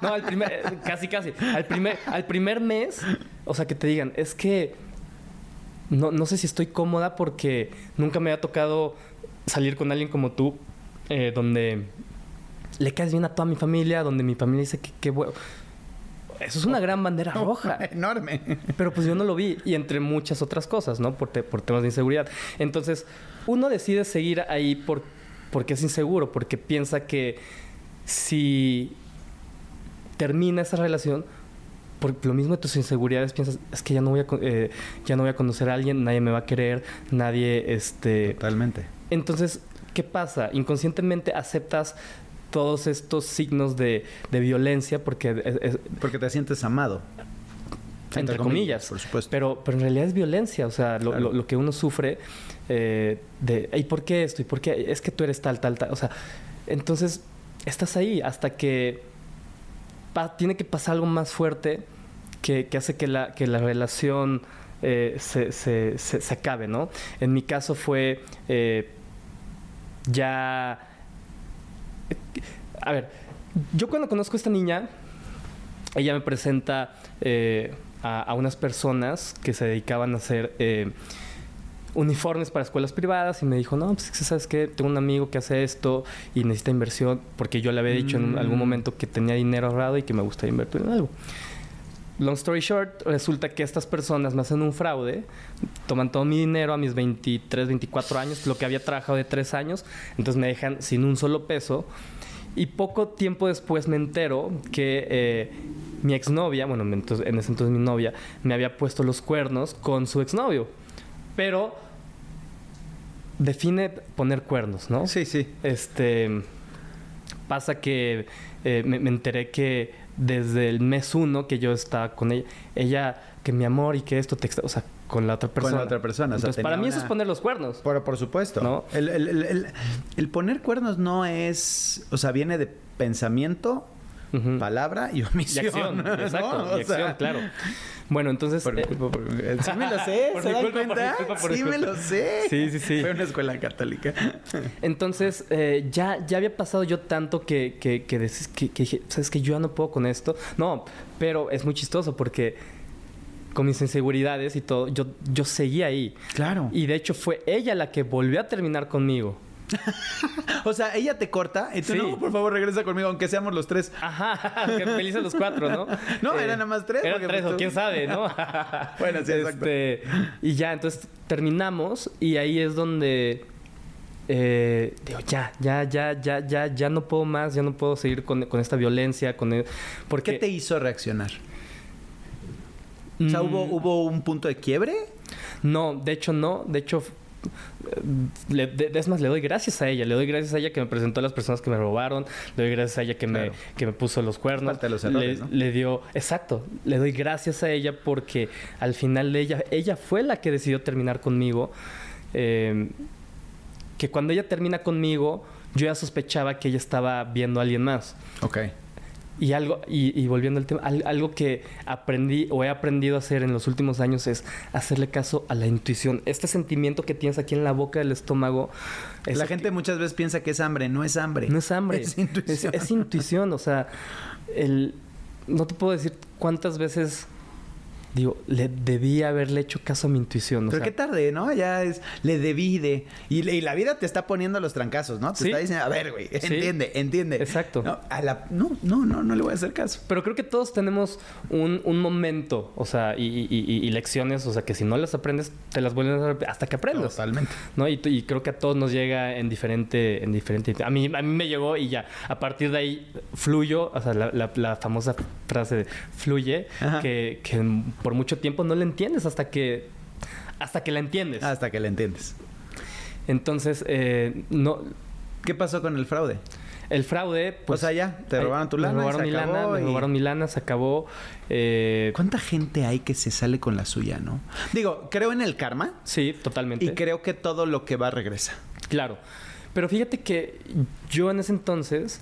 No, al primer... Casi, casi. Al primer, al primer mes, o sea, que te digan, es que... No, no sé si estoy cómoda porque nunca me ha tocado salir con alguien como tú, eh, donde le caes bien a toda mi familia, donde mi familia dice que qué bueno. Eso es una gran bandera roja. [LAUGHS] Enorme. Pero pues yo no lo vi. Y entre muchas otras cosas, ¿no? Por, te- por temas de inseguridad. Entonces, uno decide seguir ahí por, porque es inseguro, porque piensa que si termina esa relación, por lo mismo de tus inseguridades, piensas, es que ya no voy a, eh, ya no voy a conocer a alguien, nadie me va a querer, nadie, este... Totalmente. Entonces, ¿qué pasa? Inconscientemente aceptas todos estos signos de, de violencia porque es- es- Porque te sientes amado. entre, comillas, Por supuesto. Pero, pero en realidad es violencia, o sea, lo, Claro. lo- lo que uno sufre eh, de, ¿y por qué esto? ¿Y por qué? Es que tú eres tal, tal, tal. O sea, entonces estás ahí hasta que pa- tiene que pasar algo más fuerte que, que hace que la, que la relación eh, se, se- se- se acabe, ¿no? En mi caso fue eh, ya... A ver, yo cuando conozco a esta niña, ella me presenta eh, a, a unas personas que se dedicaban a hacer eh, uniformes para escuelas privadas y me dijo, no, pues es que, sabes qué, tengo un amigo que hace esto y necesita inversión porque yo le había dicho en Mm. algún momento que tenía dinero ahorrado y que me gustaría invertir en algo. Long story short, resulta que estas personas me hacen un fraude, toman todo mi dinero a mis 23, 24 años, lo que había trabajado de 3 años, entonces me dejan sin un solo peso. Y poco tiempo después me entero que eh, mi exnovia, bueno, entonces- en ese entonces mi novia, me había puesto los cuernos con su exnovio. Pero define poner cuernos, ¿no? Sí, sí. Este pasa que eh, me, me enteré que desde el mes uno que yo estaba con ella, ella que mi amor y que esto te o sea, con la otra Con persona. la otra persona, o sea, Entonces, para mí eso es poner los cuernos. Por, por supuesto. ¿No? El, el- el- el- el poner cuernos no es. O sea, viene de pensamiento, palabra y Y omisión. acción, ¿no? exacto, O y acción, sea, claro. Bueno, entonces Por mi eh, culpa, por sí me lo sé, [LAUGHS] Por ¿se mi dan culpa, por mi cuenta? culpa, por mi sí me lo sé. Sí, sí, sí. Fue una escuela católica. Entonces, eh, ya, ya había pasado yo tanto que, que, que, que- que dije, ¿sabes que Yo ya no puedo con esto. No, pero es muy chistoso porque con mis inseguridades y todo, yo, yo seguía ahí. Claro. Y de hecho fue ella la que volvió a terminar conmigo. [LAUGHS] O sea, ella te corta y tú, Sí. no, por favor, regresa conmigo, aunque seamos los tres. Ajá, [LAUGHS] que felices los cuatro, ¿no? [LAUGHS] No, eran nada más tres, Eran tres, pues o quién sabe, ¿no? Bueno, sí, exacto. Este, y ya, entonces terminamos y ahí es donde eh, digo, ya, ya, ya, ya, ya, ya no puedo más, ya no puedo seguir con, con esta violencia, con el- porque ¿Qué te hizo reaccionar? O sea, ¿hubo, Mm, ¿hubo un punto de quiebre? No, de hecho no, de hecho le- de- es más, le doy gracias a ella. Le doy gracias a ella que me presentó a las personas que me robaron. Le doy gracias a ella que, Claro. me, que me puso los cuernos. Parte de los errores, le, ¿no? le dio... Exacto. Le doy gracias a ella porque al final de ella... Ella fue la que decidió terminar conmigo. Eh, que cuando ella termina conmigo, yo ya sospechaba que ella estaba viendo a alguien más. Ok. Y algo, y, y volviendo al tema, al- algo que aprendí o he aprendido a hacer en los últimos años es hacerle caso a la intuición. Este sentimiento que tienes aquí en la boca del estómago. La ese gente muchas veces piensa que es hambre, no es hambre. no es hambre. [LAUGHS] Es intuición. Es, es intuición. O sea, el, no te puedo decir cuántas veces digo, le debí haberle hecho caso a mi intuición. o Pero sea, qué tarde, ¿no? Ya es, le debí de... Y, y la vida te está poniendo los trancazos, ¿no? Te Sí. está diciendo, a ver, güey, Sí. entiende, entiende. Exacto. No, a la- no, no, no, no le voy a hacer caso. Pero creo que todos tenemos un, un momento, o sea, y, y- y- lecciones, o sea, que si no las aprendes, te las vuelven a dar hasta que aprendas. Totalmente. ¿no? Y, y creo que a todos nos llega en diferente, en diferente. A mí, a mí me llegó y ya. A partir de ahí fluyo, o sea, la, la- la famosa frase de fluye, Ajá. que, que por mucho tiempo no la entiendes hasta que hasta que la entiendes. Hasta que le entiendes. Entonces, eh, no, ¿Qué pasó con el fraude? el fraude, pues. o sea, ya, te ahí- robaron tu me lana. y robaron se mi acabó lana, me y- robaron mi lana, se acabó. Eh, ¿Cuánta gente hay que se sale con la suya, no? Digo, creo en el karma sí, totalmente. y creo que todo lo que va regresa. Claro. Pero fíjate que yo en ese entonces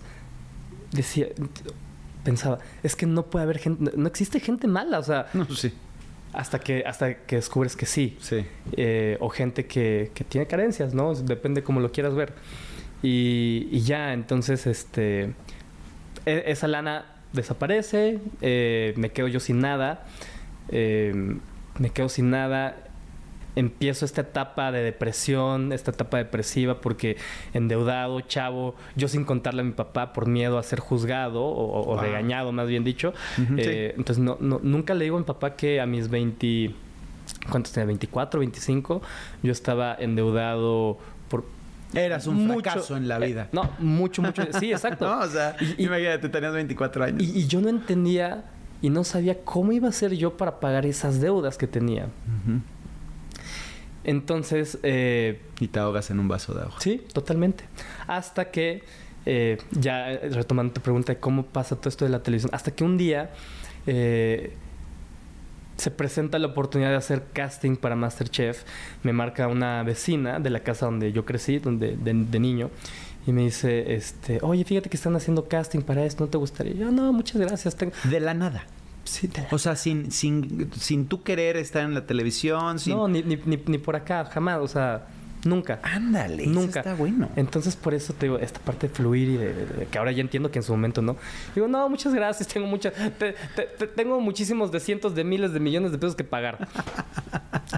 decía, pensaba, es que no puede haber gente, no existe gente mala, o sea, No, sí. Hasta que, hasta que descubres que sí. Sí. Eh, o gente que, que, tiene carencias, ¿no? Depende cómo lo quieras ver. Y, y ya, entonces, este... E, esa lana desaparece, eh, me quedo yo sin nada, eh, me quedo sin nada empiezo esta etapa de depresión, esta etapa depresiva, porque endeudado, chavo, yo sin contarle a mi papá por miedo a ser juzgado o, regañado, más bien dicho. Eh, entonces, no, nunca le digo a mi papá que a mis 20, ¿cuántos tenía? 24, 25, yo estaba endeudado por Eras un fracaso en la eh, vida. no, mucho, mucho. Sí, [LAUGHS] exacto. no, o sea, y, imagínate, tenías 24 años. Y, yo no entendía y no sabía cómo iba a ser yo para pagar esas deudas que tenía. Entonces... Eh, y te ahogas en un vaso de agua. Sí, totalmente. Hasta que, eh, ya retomando tu pregunta de cómo pasa todo esto de la televisión, hasta que un día eh, se presenta la oportunidad de hacer casting para Masterchef, me marca una vecina de la casa donde yo crecí, donde, de, niño, y me dice, este, oye, fíjate que están haciendo casting para esto, ¿no te gustaría? yo, no, muchas gracias. De la nada. O sea, sin, sin, sin tú querer estar en la televisión. Sin... No, ni, ni, ni, por acá, jamás. O sea, Nunca. Ándale, nunca. está bueno. Entonces, por eso te digo, esta parte de fluir y de, que ahora ya entiendo que en su momento no. Digo, no, muchas gracias, tengo muchas. tengo muchísimos de cientos de miles de millones de pesos que pagar.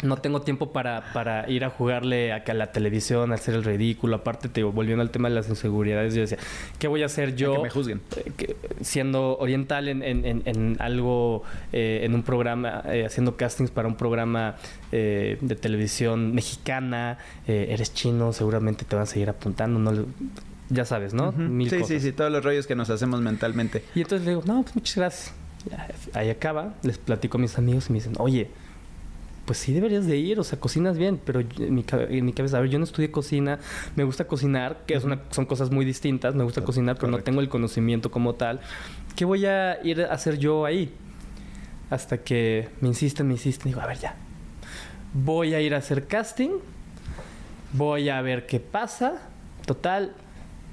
no tengo tiempo para, para ir a jugarle a, a la televisión, a hacer el ridículo. Aparte, te digo, volviendo al tema de las inseguridades, yo decía, ¿qué voy a hacer yo? que me juzguen. Eh, siendo oriental en, en, en, algo, eh, en un programa, eh, haciendo castings para un programa de televisión mexicana. Eh, eres chino, seguramente te van a seguir apuntando, no ya sabes, ¿no? sí, sí, sí, todos los rollos que nos hacemos mentalmente. Y entonces le digo, no, pues muchas gracias. ahí acaba, les platico a mis amigos y me dicen, oye, pues sí deberías de ir, o sea, cocinas bien, pero en mi, cabeza, a ver, yo no estudié cocina, me gusta cocinar, que es una, son cosas muy distintas, me gusta cocinar, pero no tengo el conocimiento como tal. ¿Qué voy a ir a hacer yo ahí? Hasta que me insisten, me insisten, digo, a ver, ya. Voy a ir a hacer casting voy a ver qué pasa. Total,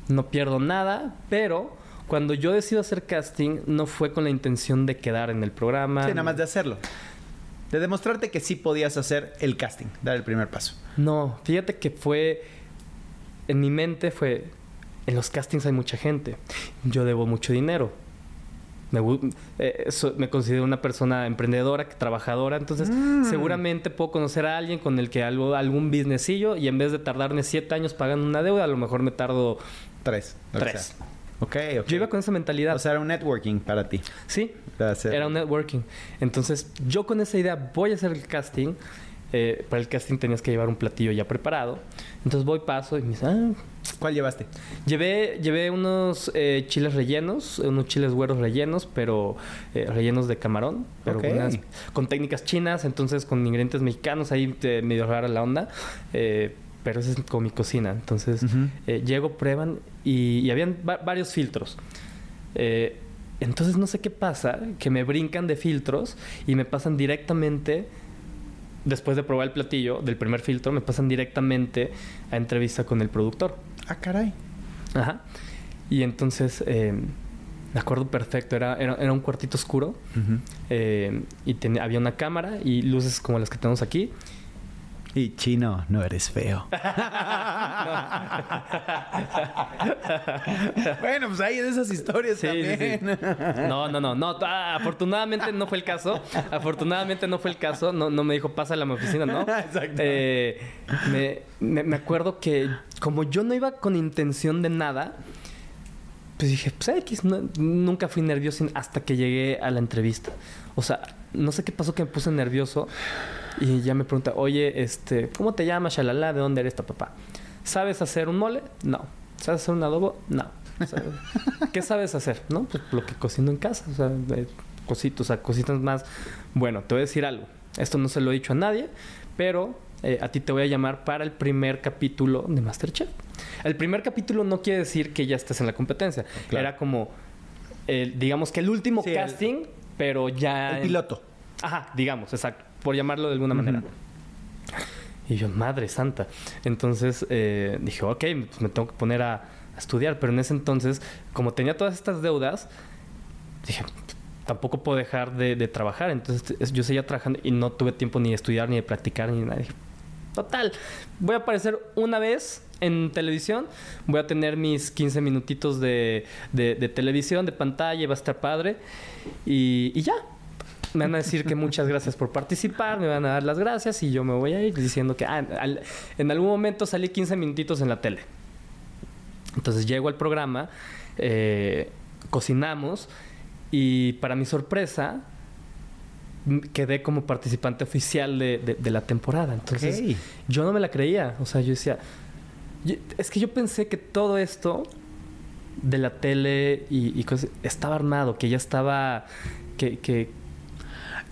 no pierdo nada, pero cuando yo decido hacer casting no fue con la intención de quedar en el programa. Sí, nada más de hacerlo. De demostrarte que sí podías hacer el casting, dar el primer paso. No, fíjate que fue en mi mente fue en los castings hay mucha gente. Yo debo mucho dinero me, eh, me considero una persona emprendedora, trabajadora, entonces mm. seguramente puedo conocer a alguien con el que algo, algún businessillo y en vez de tardarme siete años pagando una deuda, a lo mejor me tardo tres. Tres. Okay, Yo iba con esa mentalidad. O sea, era un networking para ti. Sí, era un networking. Entonces, yo con esa idea voy a hacer el casting. Eh, para el casting tenías que llevar un platillo ya preparado. Entonces voy, paso y me dice, ah, ¿Cuál llevaste? Llevé, llevé unos eh, chiles rellenos, unos chiles güeros rellenos, pero eh, rellenos de camarón, pero con técnicas chinas, entonces con ingredientes mexicanos, ahí medio rara la onda. Eh, pero esa es como mi cocina. Entonces, llego, prueban y, y habían varios filtros. entonces, no sé qué pasa, que me brincan de filtros y me pasan directamente después de probar el platillo del primer filtro, me pasan directamente a entrevista con el productor. Ah, caray. Ajá. Y entonces, eh, me acuerdo perfecto, era, era, un cuartito oscuro eh, y había una cámara y luces como las que tenemos aquí. Y chino, no eres feo. [LAUGHS] [LAUGHS] bueno, pues hay de esas historias también. No, no, no, no. Ah, afortunadamente no fue el caso. Afortunadamente no fue el caso. No, no me dijo, pasa a mi oficina, ¿no? [LAUGHS] Exacto. Eh, me, me, acuerdo que como yo no iba con intención de nada, pues dije, pues X, nunca fui nervioso hasta que llegué a la entrevista. O sea, no sé qué pasó que me puse nervioso. Y ya me pregunta, oye, este, ¿cómo te llamas, shalala? ¿De dónde eres tu papá? ¿Sabes hacer un mole? No. ¿Sabes hacer un adobo? No. ¿Qué sabes hacer? No, pues lo que cocino en casa. O sea, cositos, o sea, cositas más. Bueno, te voy a decir algo. Esto no se lo he dicho a nadie, pero eh, a ti te voy a llamar para el primer capítulo de Masterchef. El primer capítulo no quiere decir que ya estés en la competencia. Era como, digamos que el último casting, pero ya... El piloto. Ajá, digamos, exacto por llamarlo de alguna manera. Y yo, madre santa. Entonces eh, dije, ok, pues me tengo que poner a, estudiar. Pero en ese entonces, como tenía todas estas deudas, dije, tampoco puedo dejar de, de trabajar. Entonces yo seguía trabajando y no tuve tiempo ni de estudiar, ni de practicar, ni nada. Total, voy a aparecer una vez en televisión, voy a tener mis 15 minutitos de, de, televisión, de pantalla, va a estar padre. Y, y, ya. Me van a decir que muchas gracias por participar, me van a dar las gracias y yo me voy a ir diciendo que ah, en algún momento salí 15 minutitos en la tele. Entonces llego al programa, eh, cocinamos y para mi sorpresa quedé como participante oficial de, la temporada. Entonces yo no me la creía. O sea, yo decía, es que yo pensé que todo esto de la tele y, cosas estaba armado, que ya estaba, que, que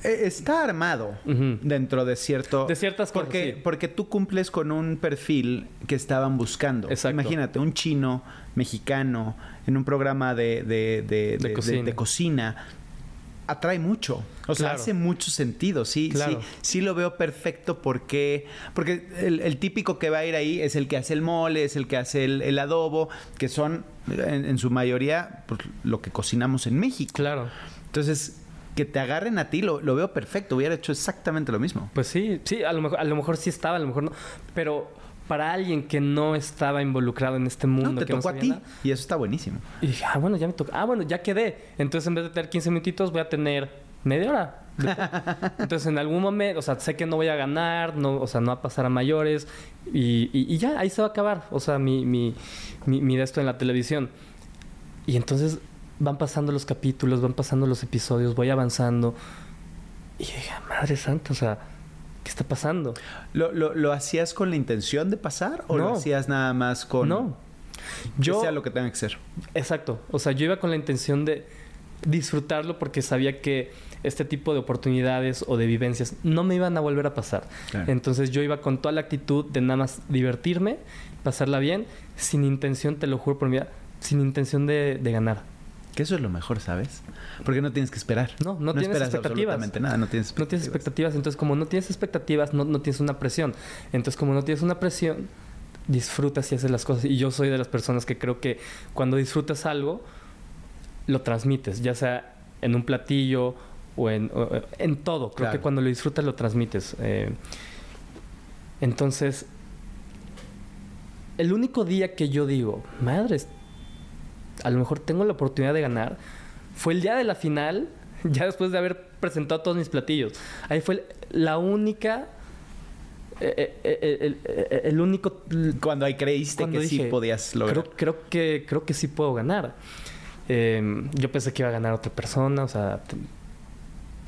está armado dentro de cierto... De ciertas cosas, porque, porque tú cumples con un perfil que estaban buscando. Imagínate, un chino mexicano en un programa de, de, de, cocina. atrae mucho. O sea, hace mucho sentido. Sí, sí, sí lo veo perfecto porque, porque el, típico que va a ir ahí es el que hace el mole, es el que hace el, adobo, que son en, su mayoría pues, lo que cocinamos en México. Claro. Entonces, que te agarren a ti, lo, lo, veo perfecto. Hubiera hecho exactamente lo mismo. Pues sí, sí, a lo, mejor, a lo mejor sí estaba, a lo mejor no. Pero para alguien que no estaba involucrado en este mundo. No, te que tocó a ti. Y eso está buenísimo. Y dije, ah, bueno, ya me tocó. Ah, bueno, ya quedé. Entonces, en vez de tener 15 minutitos, voy a tener media hora. [LAUGHS] Entonces, en algún momento, o sea, sé que no voy a ganar, no, o sea, no va a pasar a mayores. Y, y, ya, ahí se va a acabar. O sea, mi, mi, mi, mi de esto en la televisión. Y entonces van pasando los capítulos, van pasando los episodios, voy avanzando. Y dije, madre santa, o sea ¿Qué está pasando? ¿Lo, lo, hacías con la intención de pasar o lo hacías nada más con... No. Yo, que sea lo que tenga que ser. Exacto. O sea, yo iba con la intención de disfrutarlo porque sabía que este tipo de oportunidades o de vivencias no me iban a volver a pasar. Entonces yo iba con toda la actitud de nada más divertirme, pasarla bien, sin intención, te lo juro por mi vida, sin intención de ganar. Que eso es lo mejor, ¿sabes? Porque no tienes que esperar. No, no, tienes expectativas. Absolutamente nada, no tienes expectativas. No tienes expectativas. Entonces, como no tienes expectativas, no, no tienes una presión. Entonces, como no tienes una presión, disfrutas y haces las cosas. Y yo soy de las personas que creo que cuando disfrutas algo, lo transmites, ya sea en un platillo o en, en todo. Creo que cuando lo disfrutas, lo transmites. Eh, entonces, el único día que yo digo, madre, a lo mejor tengo la oportunidad de ganar, fue el día de la final, [LAUGHS] ya después de haber presentado todos mis platillos. Ahí fue la única eh, eh, eh, el, único cuando ahí creíste que sí podías lograr. Creo, creo, que creo que sí puedo ganar em, yo pensé que iba a ganar otra persona o sea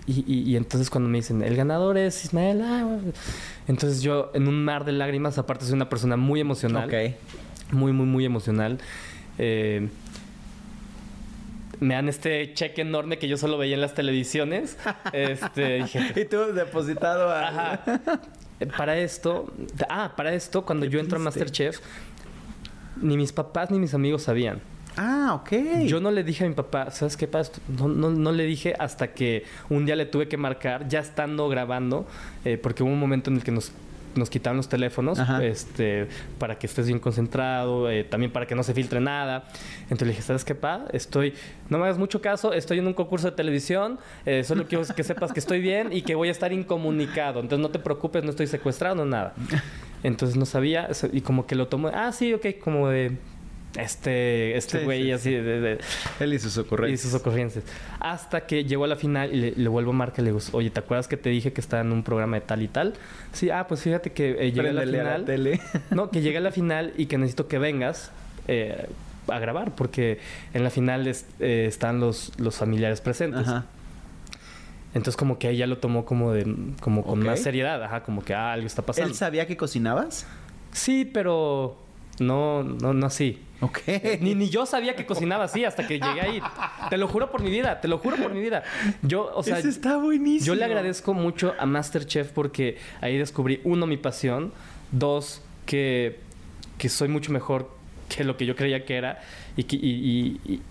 y, entonces cuando me dicen el ganador es Ismael ah, entonces yo en un mar de lágrimas aparte soy una persona muy emocional muy muy muy emocional eh, me dan este cheque enorme que yo solo veía en las televisiones. Este, [LAUGHS] y tú depositado a... Para esto, ah, para esto, cuando yo entro a Masterchef, ni mis papás ni mis amigos sabían. Ah, ok. Yo no le dije a mi papá, ¿sabes qué pasa? No, no, le dije hasta que un día le tuve que marcar, ya estando grabando, eh, porque hubo un momento en el que nos nos quitaron los teléfonos este, para que estés bien concentrado, eh, también para que no se filtre nada. Entonces le dije, ¿sabes qué, pa? Estoy, no me hagas mucho caso, estoy en un concurso de televisión, eh, solo quiero que sepas que estoy bien y que voy a estar incomunicado. Entonces no te preocupes, no estoy secuestrado, nada. [LAUGHS] Entonces no sabía y como que lo tomó, ah, sí, ok, como de este este güey así de, él y sus ocurrencias. y sus ocurrencias. Hasta que llegó a la final y le, vuelvo a marcar y le digo oye te acuerdas que te dije que estaba en un programa de tal y tal sí ah pues fíjate que eh, llegué a la final tele. [LAUGHS] no que llegué a la final y que necesito que vengas eh, a grabar porque en la final eh, están los los familiares presentes. Entonces como que ella lo tomó como de como con más seriedad, ajá, como que ah, algo está pasando. ¿Él sabía que cocinabas? Sí, pero no no no así. Ok. Ni, ni yo sabía que cocinaba así hasta que llegué ahí. Te lo juro por mi vida, te lo juro por mi vida. Yo, o sea. está buenísimo. Yo le agradezco mucho a Masterchef porque ahí descubrí, uno, mi pasión. Dos, que, que soy mucho mejor que lo que yo creía que era. Y, y,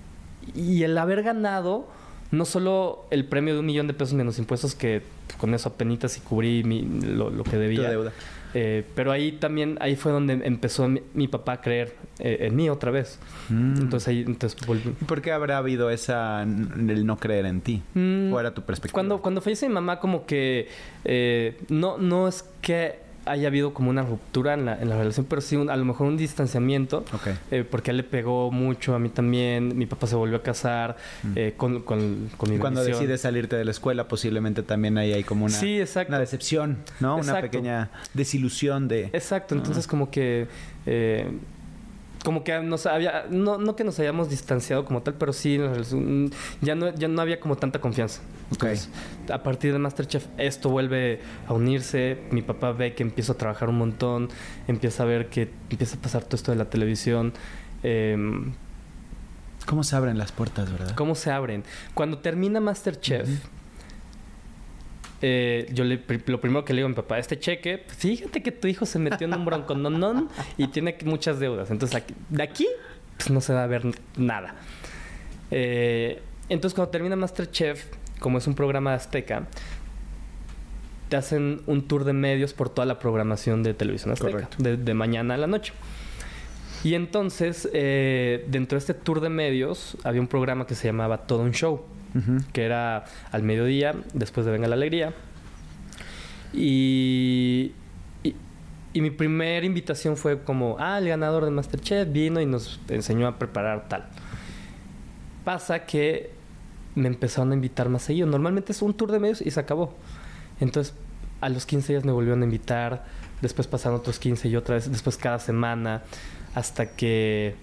y, el haber ganado no solo el premio de un millón de pesos menos impuestos, que con eso apenas y cubrí lo, lo, que debía. deuda. Eh, pero ahí también, ahí fue donde empezó mi, papá a creer eh, en mí otra vez. Mm. Entonces ahí entonces volví. ¿Y por qué habrá habido esa, el no creer en ti? Mm. ¿Cuál era tu perspectiva? Cuando, cuando fallece mi mamá, como que eh, no, no es que haya habido como una ruptura en la, en la relación, pero sí a lo mejor un distanciamiento. Eh, porque él le pegó mucho, a mí también. Mi papá se volvió a casar mm. eh, con, con, con, mi Y cuando decides salirte de la escuela, posiblemente también ahí hay como una, sí, una decepción, ¿no? Una pequeña desilusión de... Exacto, entonces como que... Eh, como que nos había, no, no que nos hayamos distanciado como tal, pero sí ya no, ya no había como tanta confianza. a partir de Masterchef esto vuelve a unirse, mi papá ve que empiezo a trabajar un montón, empieza a ver que empieza a pasar todo esto de la televisión. Em, ¿Cómo se abren las puertas, verdad? ¿Cómo se abren? Cuando termina Masterchef, eh, yo le, lo primero que le digo a mi papá, este cheque, fíjate que tu hijo se metió en un bronco non y tiene muchas deudas. Entonces, de aquí, pues no se va a ver nada. Eh, entonces, cuando termina Masterchef, como es un programa de Azteca, te hacen un tour de medios por toda la programación de televisión azteca, de, mañana a la noche. Y entonces, eh, dentro de este tour de medios, había un programa que se llamaba Todo un Show que era al mediodía, después de Venga la Alegría. Y, y, mi primera invitación fue como, ah, el ganador de Masterchef vino y nos enseñó a preparar tal. Pasa que me empezaron a invitar más seguido. Normalmente es un tour de medios y se acabó. Entonces, a los 15 días me volvieron a invitar, después pasaron otros 15 y otra vez, después cada semana, hasta que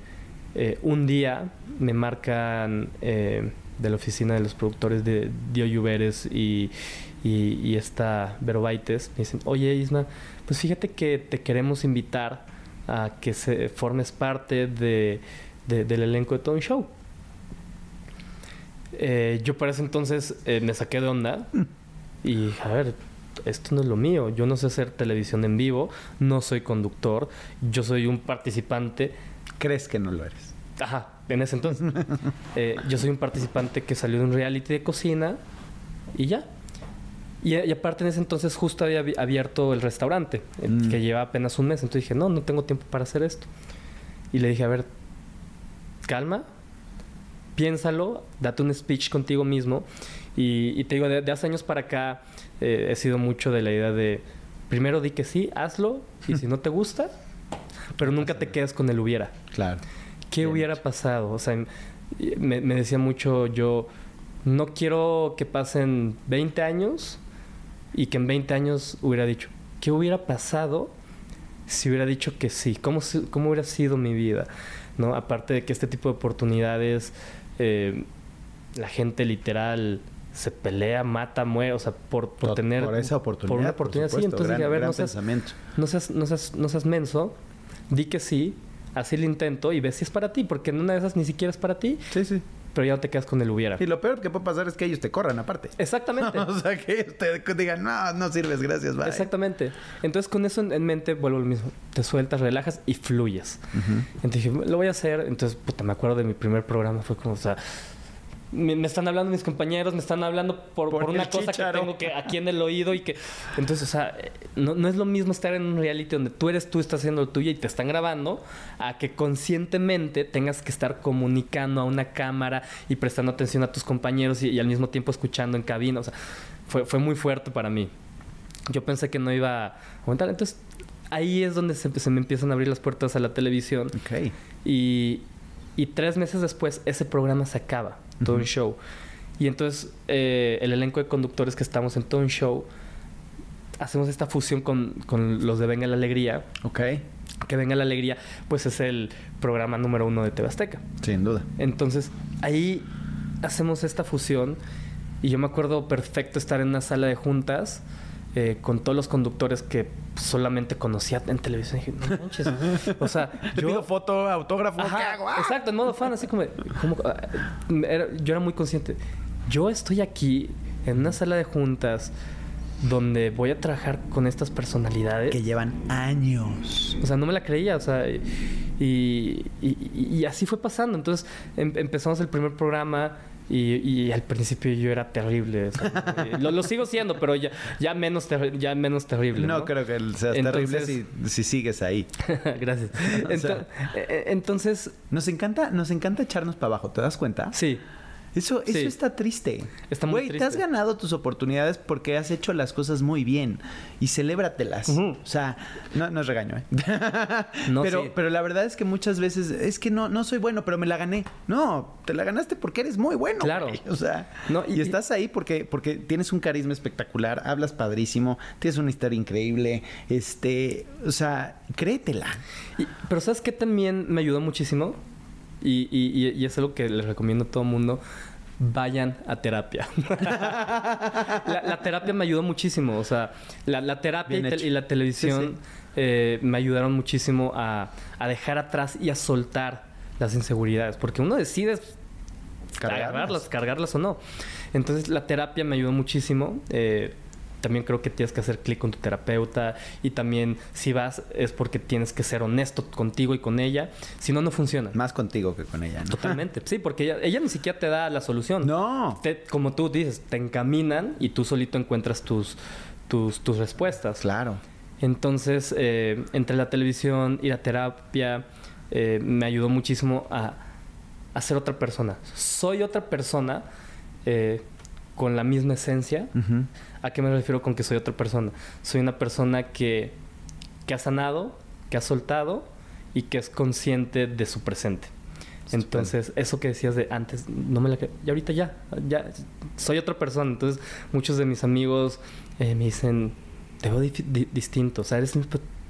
eh, un día me marcan... Eh, de la oficina de los productores de Dio Lluveres y, y, esta Vero Baites, me dicen, oye Isma, pues fíjate que te queremos invitar a que se formes parte de, del elenco de todo un show. Eh, yo para ese entonces eh, me saqué de onda y a ver, esto no es lo mío, yo no sé hacer televisión en vivo, no soy conductor, yo soy un participante. ¿Crees que no lo eres? Ajá, en ese entonces. [LAUGHS] Eh, yo soy un participante que salió de un reality de cocina y ya. Y, aparte en ese entonces justo había abierto el restaurante, mm. que lleva apenas un mes. Entonces dije, no, no tengo tiempo para hacer esto. Y le dije, a ver, calma, piénsalo, date un speech contigo mismo. Y, te digo, de, hace años para acá eh, he sido mucho de la idea de, primero di que sí, hazlo, y si [LAUGHS] no te gusta, pero nunca te quedes con el hubiera. Claro. ¿Qué hubiera pasado? O sea, me, decía mucho yo, no quiero que pasen 20 años y que en 20 años hubiera dicho, ¿qué hubiera pasado si hubiera dicho que sí? ¿Cómo, cómo hubiera sido mi vida? ¿No? Aparte de que este tipo de oportunidades, eh, la gente literal se pelea, mata, muere, o sea, por, tener... Por esa oportunidad. Por una oportunidad, sí. Entonces, a ver, no seas, no seas, no, seas, no seas menso, di que sí, así el intento y ves si es para ti, porque en una de esas ni siquiera es para ti. Sí, sí. Pero ya no te quedas con el hubiera. Y lo peor que puede pasar es que ellos te corran aparte. Exactamente. [LAUGHS] o sea, que te digan, no, no sirves, gracias, bye. Exactamente. Entonces, con eso en mente, vuelvo lo mismo. Te sueltas, relajas y fluyes. Entonces dije, lo voy a hacer. Entonces, puta, me acuerdo de mi primer programa. Fue como, o sea, me, están hablando mis compañeros, me están hablando por, una cosa que tengo que aquí en el oído y que... Entonces, o sea, no, no, es lo mismo estar en un reality donde tú eres tú, estás haciendo lo tuyo y te están grabando, a que conscientemente tengas que estar comunicando a una cámara y prestando atención a tus compañeros y, al mismo tiempo escuchando en cabina. O sea, fue, fue muy fuerte para mí. Yo pensé que no iba a aumentar. Entonces, ahí es donde se, se me empiezan a abrir las puertas a la televisión. Y tres meses después, ese programa se acaba todo un show. Y entonces eh, el elenco de conductores que estamos en todo un show, hacemos esta fusión con, con, los de Venga la Alegría. Ok. Que Venga la Alegría, pues es el programa número uno de TV Azteca. Sin duda. Entonces ahí hacemos esta fusión y yo me acuerdo perfecto estar en una sala de juntas eh, con todos los conductores que solamente conocía en televisión. Y dije, no manches. O sea, [LAUGHS] yo. pido foto, autógrafo, ¿qué hago? Ah. Exacto, en modo fan, así como. Ah, yo era muy consciente. Yo estoy aquí en una sala de juntas donde voy a trabajar con estas personalidades. Que llevan años. O sea, no me la creía, o sea, y, y, así fue pasando. Entonces em, empezamos el primer programa Y, y al principio yo era terrible. o sea, lo, lo sigo siendo, pero ya, ya, menos, terri- ya menos terrible. No, No, creo que sea terrible Entonces- si, si sigues ahí. [LAUGHS] Gracias. O Ento- sea- eh, entonces, Nos encanta, nos encanta echarnos para abajo, ¿te das cuenta? sí, Eso, eso está triste. Está muy Güey, te has ganado tus oportunidades porque has hecho las cosas muy bien. Y celébratelas. Ujú. O sea, no, no es regaño, ¿eh? [LAUGHS] No, pero, sí. pero la verdad es que muchas veces es que no, no soy bueno, pero me la gané. No, te la ganaste porque eres muy bueno. Claro. güey. O sea, No, y, y- estás ahí porque, porque tienes un carisma espectacular, hablas padrísimo, tienes una historia increíble. Este, o sea, créetela. Y- pero ¿sabes qué también me ayudó muchísimo? Y, y- y- y es algo que les recomiendo a todo mundo. Vayan a terapia. [LAUGHS] la, la terapia me ayudó muchísimo. O sea, la, la terapia y, la televisión Sí, sí. eh, me ayudaron muchísimo a, a dejar atrás y a soltar las inseguridades. Porque uno decide Cargarlas. agarrarlas, cargarlas o no. Entonces la terapia me ayudó muchísimo. Eh, también creo que tienes que hacer clic con tu terapeuta y también si vas es porque tienes que ser honesto contigo y con ella. Si no, no funciona. Más contigo que con ella, ¿no? Totalmente. Sí, porque ella, ella ni siquiera te da la solución. No. Te- como tú dices, te encaminan y tú solito encuentras tus, tus, tus respuestas. Claro. Entonces, eh, entre la televisión y la terapia, eh, me ayudó muchísimo a, a ser otra persona. Soy otra persona eh, con la misma esencia. Ujú. ¿A qué me refiero con que soy otra persona? Soy una persona que, que ha sanado, que ha soltado y que es consciente de su presente. Entonces, eso que decías de antes, no me la cre- Y ahorita ya, ya soy otra persona. Entonces, muchos de mis amigos eh, me dicen, te veo di- distinto. O sea, eres,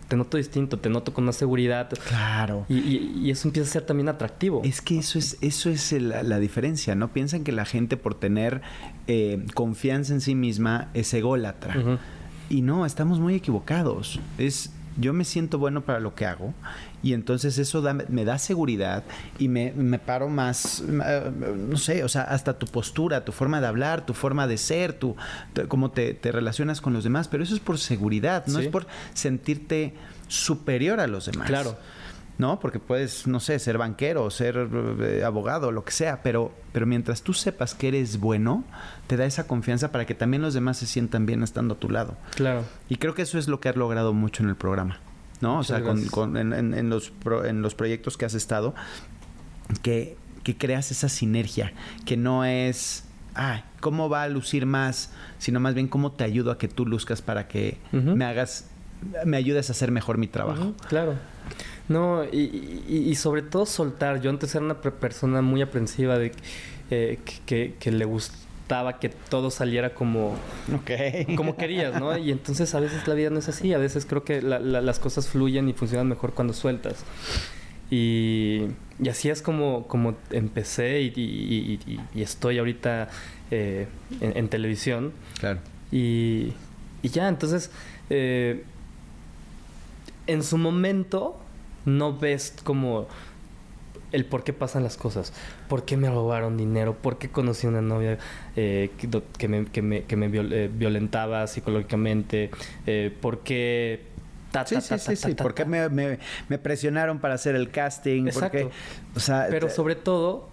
te noto distinto, te noto con más seguridad. Claro. Y, y- y eso empieza a ser también atractivo. Es que eso es, eso es la, la diferencia, ¿no? Piensan que la gente por tener eh, confianza en sí misma es ególatra. Y no, estamos muy equivocados. Es yo me siento bueno para lo que hago y entonces eso da- me da seguridad y me, me paro más, eh, no sé, o sea, hasta tu postura, tu forma de hablar, tu forma de ser, tu, tu- cómo te, te relacionas con los demás, pero eso es por seguridad, no Sí. es por sentirte superior a los demás. Claro. ¿No? Porque puedes, no sé, ser banquero, ser eh, abogado, lo que sea, pero, pero mientras tú sepas que eres bueno, te da esa confianza para que también los demás se sientan bien estando a tu lado. Claro. Y creo que eso es lo que has logrado mucho en el programa, ¿no? O Muchas sea, con, con- en, en- en los pro- en los proyectos que has estado, que, que creas esa sinergia, que no es, ah, ¿cómo va a lucir más? Sino más bien cómo te ayudo a que tú luzcas para que me hagas, me ayudes a hacer mejor mi trabajo. Claro. No, y, y- y sobre todo soltar. Yo antes era una per- persona muy aprensiva de eh, que, le gustaba que todo saliera como, como querías, ¿no? Y entonces a veces la vida no es así. A veces creo que la- la- las cosas fluyen y funcionan mejor cuando sueltas. Y, y así es como, como empecé y, estoy ahorita eh, en, en televisión. Claro. Y, y ya, entonces, eh, en su momento no ves como el por qué pasan las cosas. ¿Por qué me robaron dinero? ¿Por qué conocí a una novia eh, que, me, que me- que me viol- eh, violentaba psicológicamente? Eh, ¿Por qué... ta, Sí, ta, sí, ta, sí, sí. ¿Por qué me, me- me presionaron para hacer el casting? ¿Por qué? Exacto. O sea, Pero sobre todo,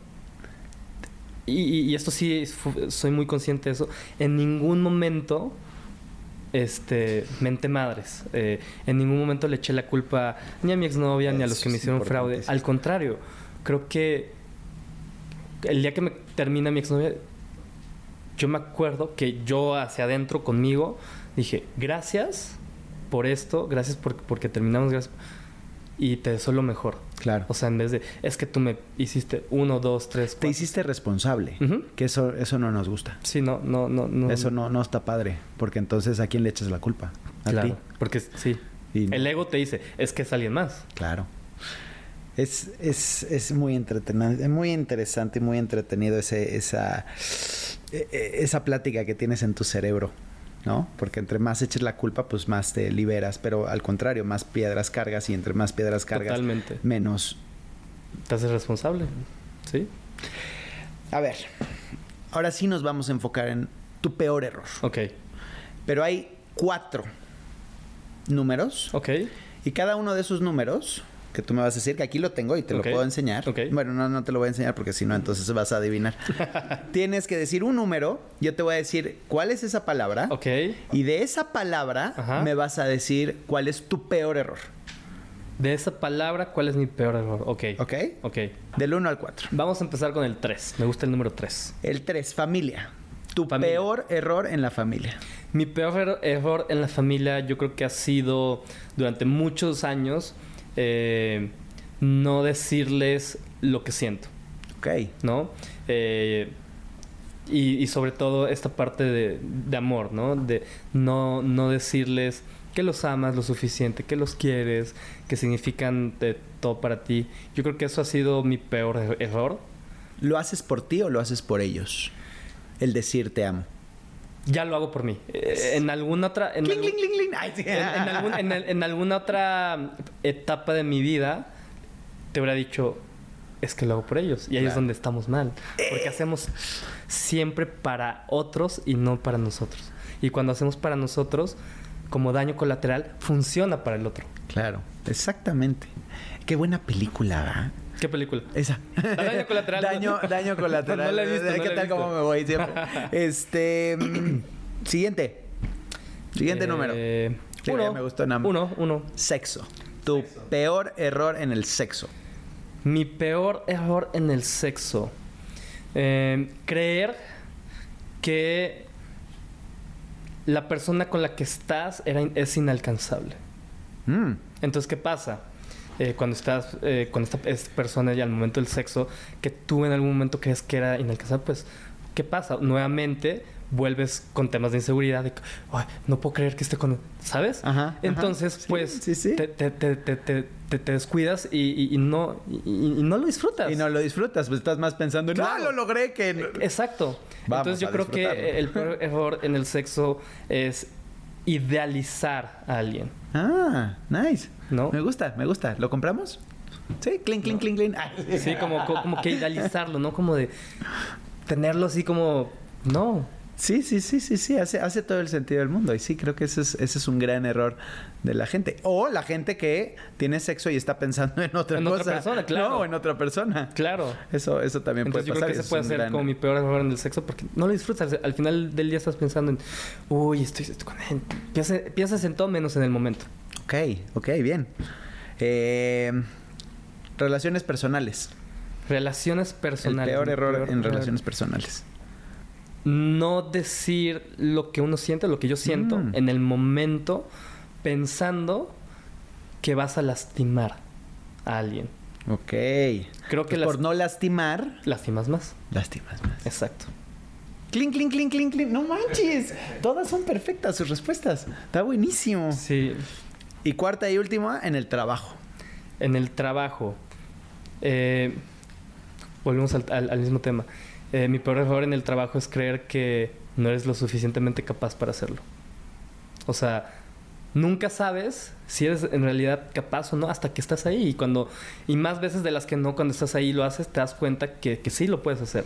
y, esto sí soy muy consciente de eso, en ningún momento este mente madres. Eh, en ningún momento le eché la culpa ni a mi exnovia ni a los que me hicieron fraude. Al contrario, creo que el día que me termina mi exnovia, yo me acuerdo que yo hacia adentro conmigo dije, gracias por esto, gracias por- porque terminamos, gracias. Y te deseo lo mejor. Claro. O sea, en vez de, es que tú me hiciste uno, dos, tres, te hiciste responsable. Que eso, eso no nos gusta. Sí, no, no, no, no. eso no, no está padre. Porque entonces, ¿a quién le echas la culpa? A Claro, ti. porque sí. Y. El ego te dice, es que es alguien más. Claro. Es, es, es muy entretenido, muy interesante y muy entretenido ese, esa, e- e- esa plática que tienes en tu cerebro, ¿no? Porque entre más eches la culpa, pues más te liberas, pero al contrario, más piedras cargas y entre más piedras cargas, Totalmente. menos. Te haces responsable. Sí. A ver, ahora sí nos vamos a enfocar en tu peor error. Ok. Pero hay cuatro números Ok. y cada uno de esos números que tú me vas a decir, que aquí lo tengo y te lo puedo enseñar. Bueno, no, no te lo voy a enseñar porque si no, entonces vas a adivinar. [LAUGHS] Tienes que decir un número, yo te voy a decir cuál es esa palabra. Ok. Y de esa palabra Ajá. me vas a decir cuál es tu peor error. De esa palabra, ¿cuál es mi peor error? Ok. ¿Ok? Ok. Del 1 al 4. Vamos a empezar con el 3. Me gusta el número 3. El 3, familia. Tu Familia. peor error en la familia. Mi peor er- error en la familia yo creo que ha sido durante muchos años eh, no decirles lo que siento, Ok. ¿no? Eh, y, y sobre todo esta parte de, de amor, ¿no? De no, no decirles que los amas lo suficiente, que los quieres, que significan de todo para ti. Yo creo que eso ha sido mi peor er- error. ¿Lo haces por ti o lo haces por ellos? El decir te amo. Ya lo hago por mí. Eh, en alguna otra... En algún- algún- alguna otra etapa de mi vida te hubiera dicho, es que lo hago por ellos. Y ahí es donde estamos mal. Porque hacemos siempre para otros y no para nosotros. Y cuando hacemos para nosotros, como daño colateral, funciona para el otro. Claro, exactamente. Qué buena película, ¿verdad? ¿Qué película? Esa. Daño colateral. daño, daño colateral. No la he visto, no ¿Qué la tal cómo me voy siempre? [LAUGHS] Este. mm, siguiente. Siguiente Eh, número. Uno. me gustó nada. Uno, uno. Sexo. Tu peor error en el sexo. Mi peor error en el sexo. Eh, creer que la persona con la que estás era, es inalcanzable. Mm, Entonces, ¿qué pasa? Eh, cuando estás eh, con esta es- persona y al momento del sexo, que tú en algún momento crees que era inalcanzable, pues, ¿qué pasa? Nuevamente vuelves con temas de inseguridad, de "Ay, no puedo creer que esté con... ¿Sabes? Ajá. Entonces, Sí, pues, sí, sí. Te, te, te, te, te- te- te descuidas y, y- y no, y, y no lo disfrutas. Y no lo disfrutas, pues estás más pensando en, Claro. ah, lo logré que... Exacto. Vamos Entonces yo creo que el peor error en el sexo es idealizar a alguien. Ah, nice. ¿No? Me gusta, me gusta. ¿Lo compramos? Sí, clink, clink, clink, clink. Ah. Sí, como, co- como que idealizarlo, ¿no? Como de tenerlo así como... No. Sí, sí, sí, sí, sí, hace, hace todo el sentido del mundo. Y sí, creo que ese es, ese es un gran error de la gente. O la gente que tiene sexo y está pensando en otra En otra cosa. persona, claro. No, en otra persona. Claro. Eso, eso también Entonces yo puede creo pasar. que y ese es puede ser gran- como mi peor error en el sexo porque no lo disfrutas. Al final del día estás pensando en... Uy, estoy, estoy con él. Piensas, piensas en todo menos en el momento. Ok, ok, bien. Eh, relaciones personales. Relaciones personales. El peor error peor en error. relaciones personales. No decir lo que uno siente, lo que yo siento Mm. en el momento, pensando que vas a lastimar a alguien. Ok. Creo que Pues por no lastimar, lastimas más. lastimas más. Exacto. Clink, clink, clink, clink, clink. No manches. Todas son perfectas sus respuestas. Está buenísimo. Sí. Y cuarta y última, en el trabajo. En el trabajo. eh, volvemos al, al- al mismo tema. Eh, mi peor error en el trabajo es creer que no eres lo suficientemente capaz para hacerlo. O sea, nunca sabes si eres en realidad capaz o no hasta que estás ahí. Y cuando, y más veces de las que no, cuando estás ahí lo haces, te das cuenta que, que sí lo puedes hacer.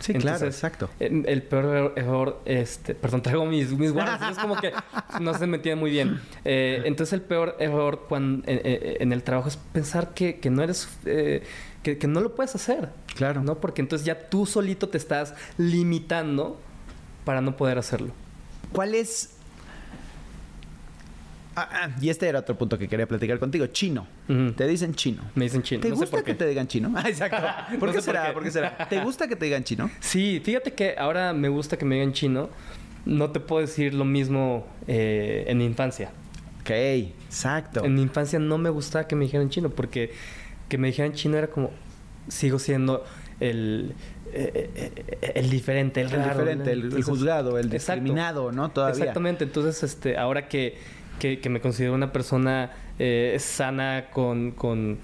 Sí, claro, exacto. eh, El peor error, error, este, perdón, traigo mis, mis guardas, es como que no se me entiende muy bien. Eh, entonces el peor error cuando, eh, eh, en el trabajo es pensar que, que no eres, eh, que, que no lo puedes hacer. Claro. ¿no? Porque entonces ya tú solito te estás limitando para no poder hacerlo. ¿Cuál es? Ah, ah, y este era otro punto que quería platicar contigo. Chino. Te dicen chino. Me dicen chino. ¿Te no sé gusta por que qué. te digan chino? [LAUGHS] Ah, exacto. [LAUGHS] ¿Por No qué por será? qué. ¿Por qué será? ¿Te gusta que te digan chino? Sí, fíjate que ahora me gusta que me digan chino. No te puedo decir lo mismo eh, en mi infancia. Ok, exacto. En mi infancia no me gustaba que me dijeran chino porque que me dijeran chino era como sigo siendo el eh, eh, el diferente, el, El raro, diferente, el, el juzgado, el exacto. discriminado, ¿no? Todavía. Exactamente. Entonces, este, ahora que, que, que me considero una persona eh, sana con, con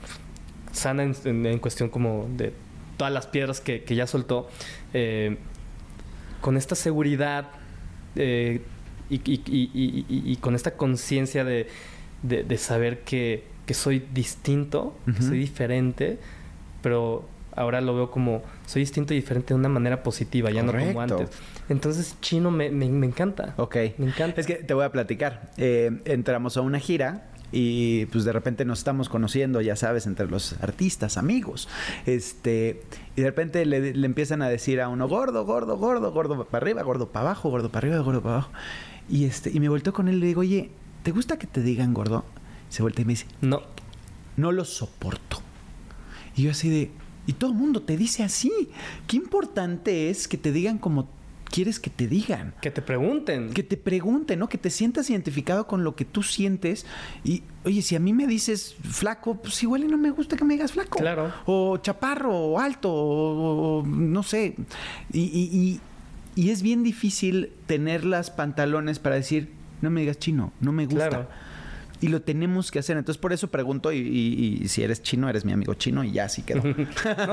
sana en, en- en cuestión como de todas las piedras que, que ya soltó, eh, con esta seguridad eh, y, y- y- y- con esta conciencia de, de- de saber que, que soy distinto, que soy diferente, pero ahora lo veo como soy distinto y diferente de una manera positiva, ya no como antes. Entonces, chino me, me- me encanta. Ok. Me encanta. Es que te voy a platicar. Eh, entramos a una gira y pues de repente nos estamos conociendo, ya sabes, entre los artistas, amigos. Este, y de repente le, empiezan a decir a uno, gordo, gordo, gordo, gordo para arriba, gordo para abajo, gordo para arriba, gordo para abajo. Y este, y me volteo con él y le digo, oye, ¿te gusta que te digan gordo? Se vuelve y me dice, no, no lo soporto. Y yo así de, y todo el mundo te dice así. Qué importante es que te digan como quieres que te digan. Que te pregunten. Que te pregunten, ¿no? Que te sientas identificado con lo que tú sientes. Y, oye, si a mí me dices flaco, pues igual y no me gusta que me digas flaco. Claro. O chaparro, o alto, o, no sé. Y, y, es bien difícil tener las pantalones para decir, no me digas chino, no me gusta. Claro y lo tenemos que hacer. Entonces, por eso pregunto, y, si eres chino, eres mi amigo chino y ya así quedó. [LAUGHS] no,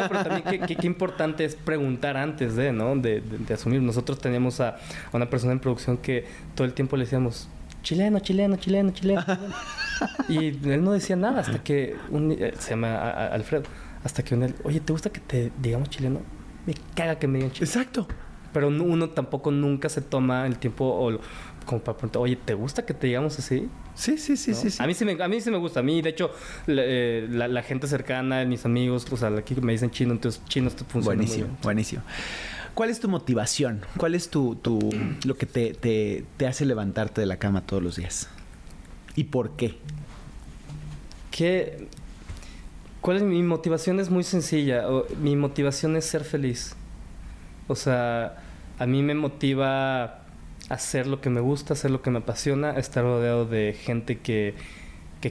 pero también qué, importante es preguntar antes de, ¿no? De, asumir. Nosotros teníamos a, una persona en producción que todo el tiempo le decíamos, chileno, chileno, chileno, chileno. [LAUGHS] y él no decía nada hasta que un, eh, se llama Alfredo, hasta que un, oye, ¿te gusta que te digamos chileno? Me caga que me digan chileno. Exacto. Pero uno tampoco nunca se toma el tiempo o como para preguntar, oye, ¿te gusta que te digamos así? Sí, sí, sí, sí, A mí sí me, a mí sí me gusta. A mí, de hecho, la, eh, gente cercana, mis amigos, o sea, aquí me dicen chino, entonces chino esto funciona Buenísimo, buenísimo. ¿Cuál es tu motivación? ¿Cuál es tu, tu lo que te, te, te, hace levantarte de la cama todos los días? ¿Y por qué? ¿Qué? ¿Cuál es mi motivación? Es muy sencilla. Mi motivación es ser feliz. O sea, a mí me motiva hacer lo que me gusta, hacer lo que me apasiona, estar rodeado de gente que,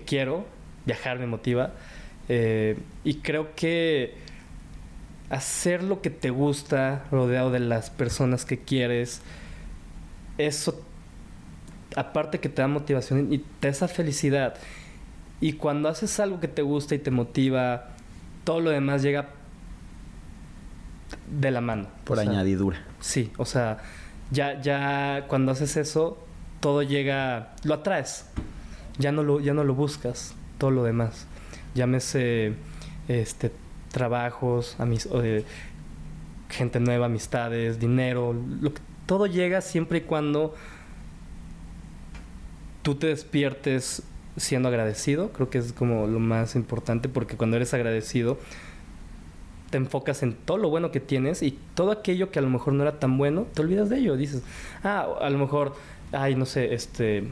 quiero, viajar me motiva. Eh, y creo que hacer lo que te gusta, rodeado de las personas que quieres, eso, aparte que te da motivación y te da esa felicidad. Y cuando haces algo que te gusta y te motiva, todo lo demás llega de la mano. Por añadidura. Sí, o sea, ya, ya cuando haces eso, todo llega, lo atraes. Ya no lo, ya no lo buscas, todo lo demás. Llámese este trabajos, amis, gente nueva, amistades, dinero, todo llega siempre y cuando tú te despiertes siendo agradecido, creo que es como lo más importante porque cuando eres agradecido te enfocas en todo lo bueno que tienes y todo aquello que a lo mejor no era tan bueno, te olvidas de ello. Dices, ah, a lo mejor, ay, no sé, este.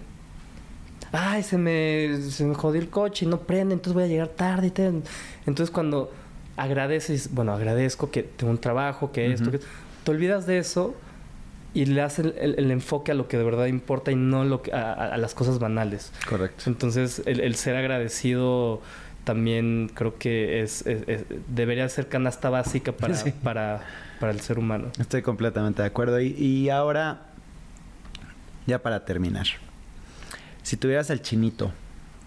Ay, se me, se me jodió el coche y no prende, entonces voy a llegar tarde. Y Entonces, cuando agradeces, bueno, agradezco que tengo un trabajo, que esto, que... te olvidas de eso y le das el, enfoque a lo que de verdad importa y no lo que, a, las cosas banales. Correcto. Entonces, el ser agradecido también creo que es, debería ser canasta básica para, [LAUGHS] para, para, el ser humano. Estoy completamente de acuerdo. Y, ahora, ya para terminar, si tuvieras al chinito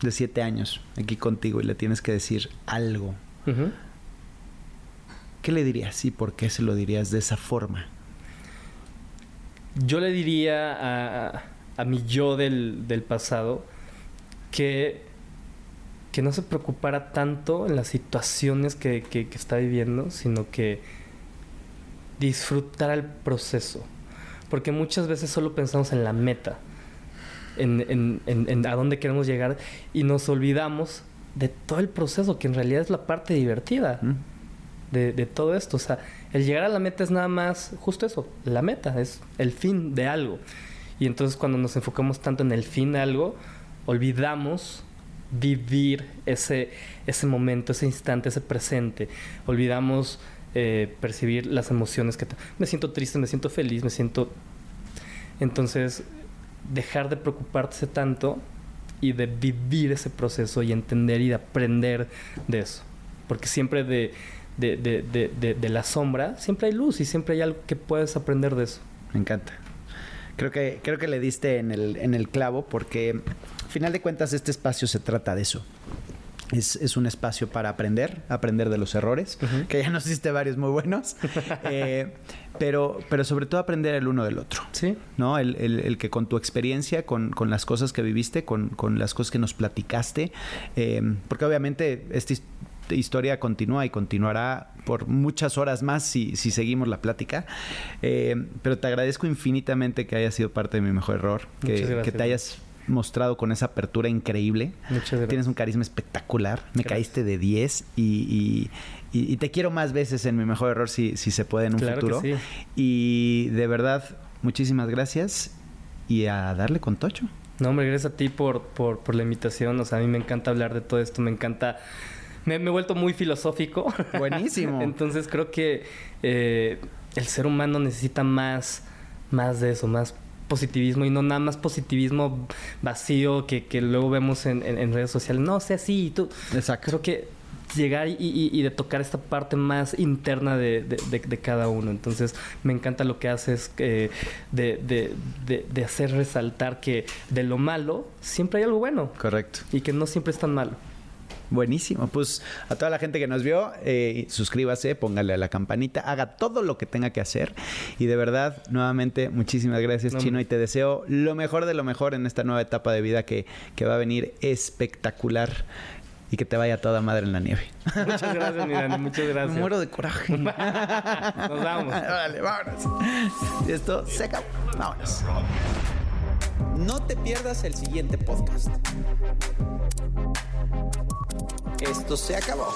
de siete años aquí contigo y le tienes que decir algo, ¿qué le dirías y por qué se lo dirías de esa forma? Yo le diría a, a mi yo del, del pasado que que no se preocupara tanto en las situaciones que, está viviendo, sino que disfrutara el proceso. Porque muchas veces solo pensamos en la meta, en, a dónde queremos llegar y nos olvidamos de todo el proceso, que en realidad es la parte divertida de, de, todo esto. O sea, el llegar a la meta es nada más justo eso, la meta, es el fin de algo. Y entonces cuando nos enfocamos tanto en el fin de algo, olvidamos vivir ese, ese momento, ese instante, ese presente. Olvidamos eh, percibir las emociones que... Me siento triste, me siento feliz, me siento... Entonces, dejar de preocuparse tanto y de vivir ese proceso y entender y de aprender de eso. Porque siempre de, de, de, de, la sombra, siempre hay luz y siempre hay algo que puedes aprender de eso. Me encanta. Creo que, creo que le diste en el, en el clavo porque final de cuentas, este espacio se trata de eso. Es, un espacio para aprender, aprender de los errores, que ya nos hiciste varios muy buenos, [LAUGHS] eh, pero, pero sobre todo aprender el uno del otro. Sí. ¿No? El, que con tu experiencia, con, las cosas que viviste, con, las cosas que nos platicaste, eh, porque obviamente esta historia continúa y continuará por muchas horas más si, si seguimos la plática. Eh, pero te agradezco infinitamente que hayas sido parte de mi mejor error, que, que te hayas mostrado con esa apertura increíble. Muchas gracias. Tienes un carisma espectacular. Me caíste de 10 y, y, te quiero más veces en mi mejor error si, si se puede en un Claro que futuro. sí. Y de verdad, muchísimas gracias y a darle con Tocho. No, hombre, gracias a ti por, por, por la invitación. O sea, a mí me encanta hablar de todo esto, me encanta... Me, me he vuelto muy filosófico. [LAUGHS] Buenísimo. Entonces creo que eh, el ser humano necesita más, más de eso, más positivismo y no nada más positivismo vacío que, que luego vemos en, en- en redes sociales. No, sea así, y tú. Exacto. Creo que llegar y, y- y de tocar esta parte más interna de, de- de- de cada uno. Entonces, me encanta lo que haces eh, de, de- de- de hacer resaltar que de lo malo siempre hay algo bueno Correcto. y que no siempre es tan malo. Buenísimo. Pues a toda la gente que nos vio, eh, suscríbase, póngale a la campanita, haga todo lo que tenga que hacer. Y de verdad, nuevamente, muchísimas gracias, No, Chino. Y te deseo lo mejor de lo mejor en esta nueva etapa de vida que, que va a venir espectacular y que te vaya toda madre en la nieve. Muchas gracias, mi Dani, muchas gracias. Me muero de coraje. [LAUGHS] Nos vamos. Órale, vámonos. Y esto se acabó. Vámonos. No te pierdas el siguiente podcast. Esto se acabó.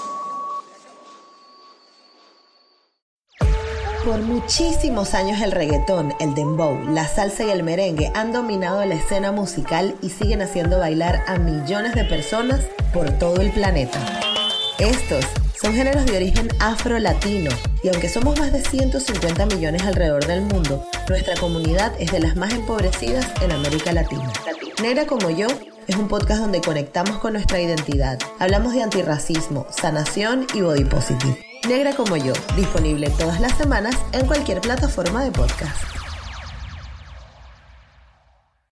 Por muchísimos años el reggaetón, el dembow, la salsa y el merengue han dominado la escena musical y siguen haciendo bailar a millones de personas por todo el planeta. Estos son géneros de origen afro-latino y aunque somos más de 150 millones alrededor del mundo, nuestra comunidad es de las más empobrecidas en América Latina. Negra como yo es un podcast donde conectamos con nuestra identidad. Hablamos de antirracismo, sanación y body positive. Negra como yo, disponible todas las semanas en cualquier plataforma de podcast.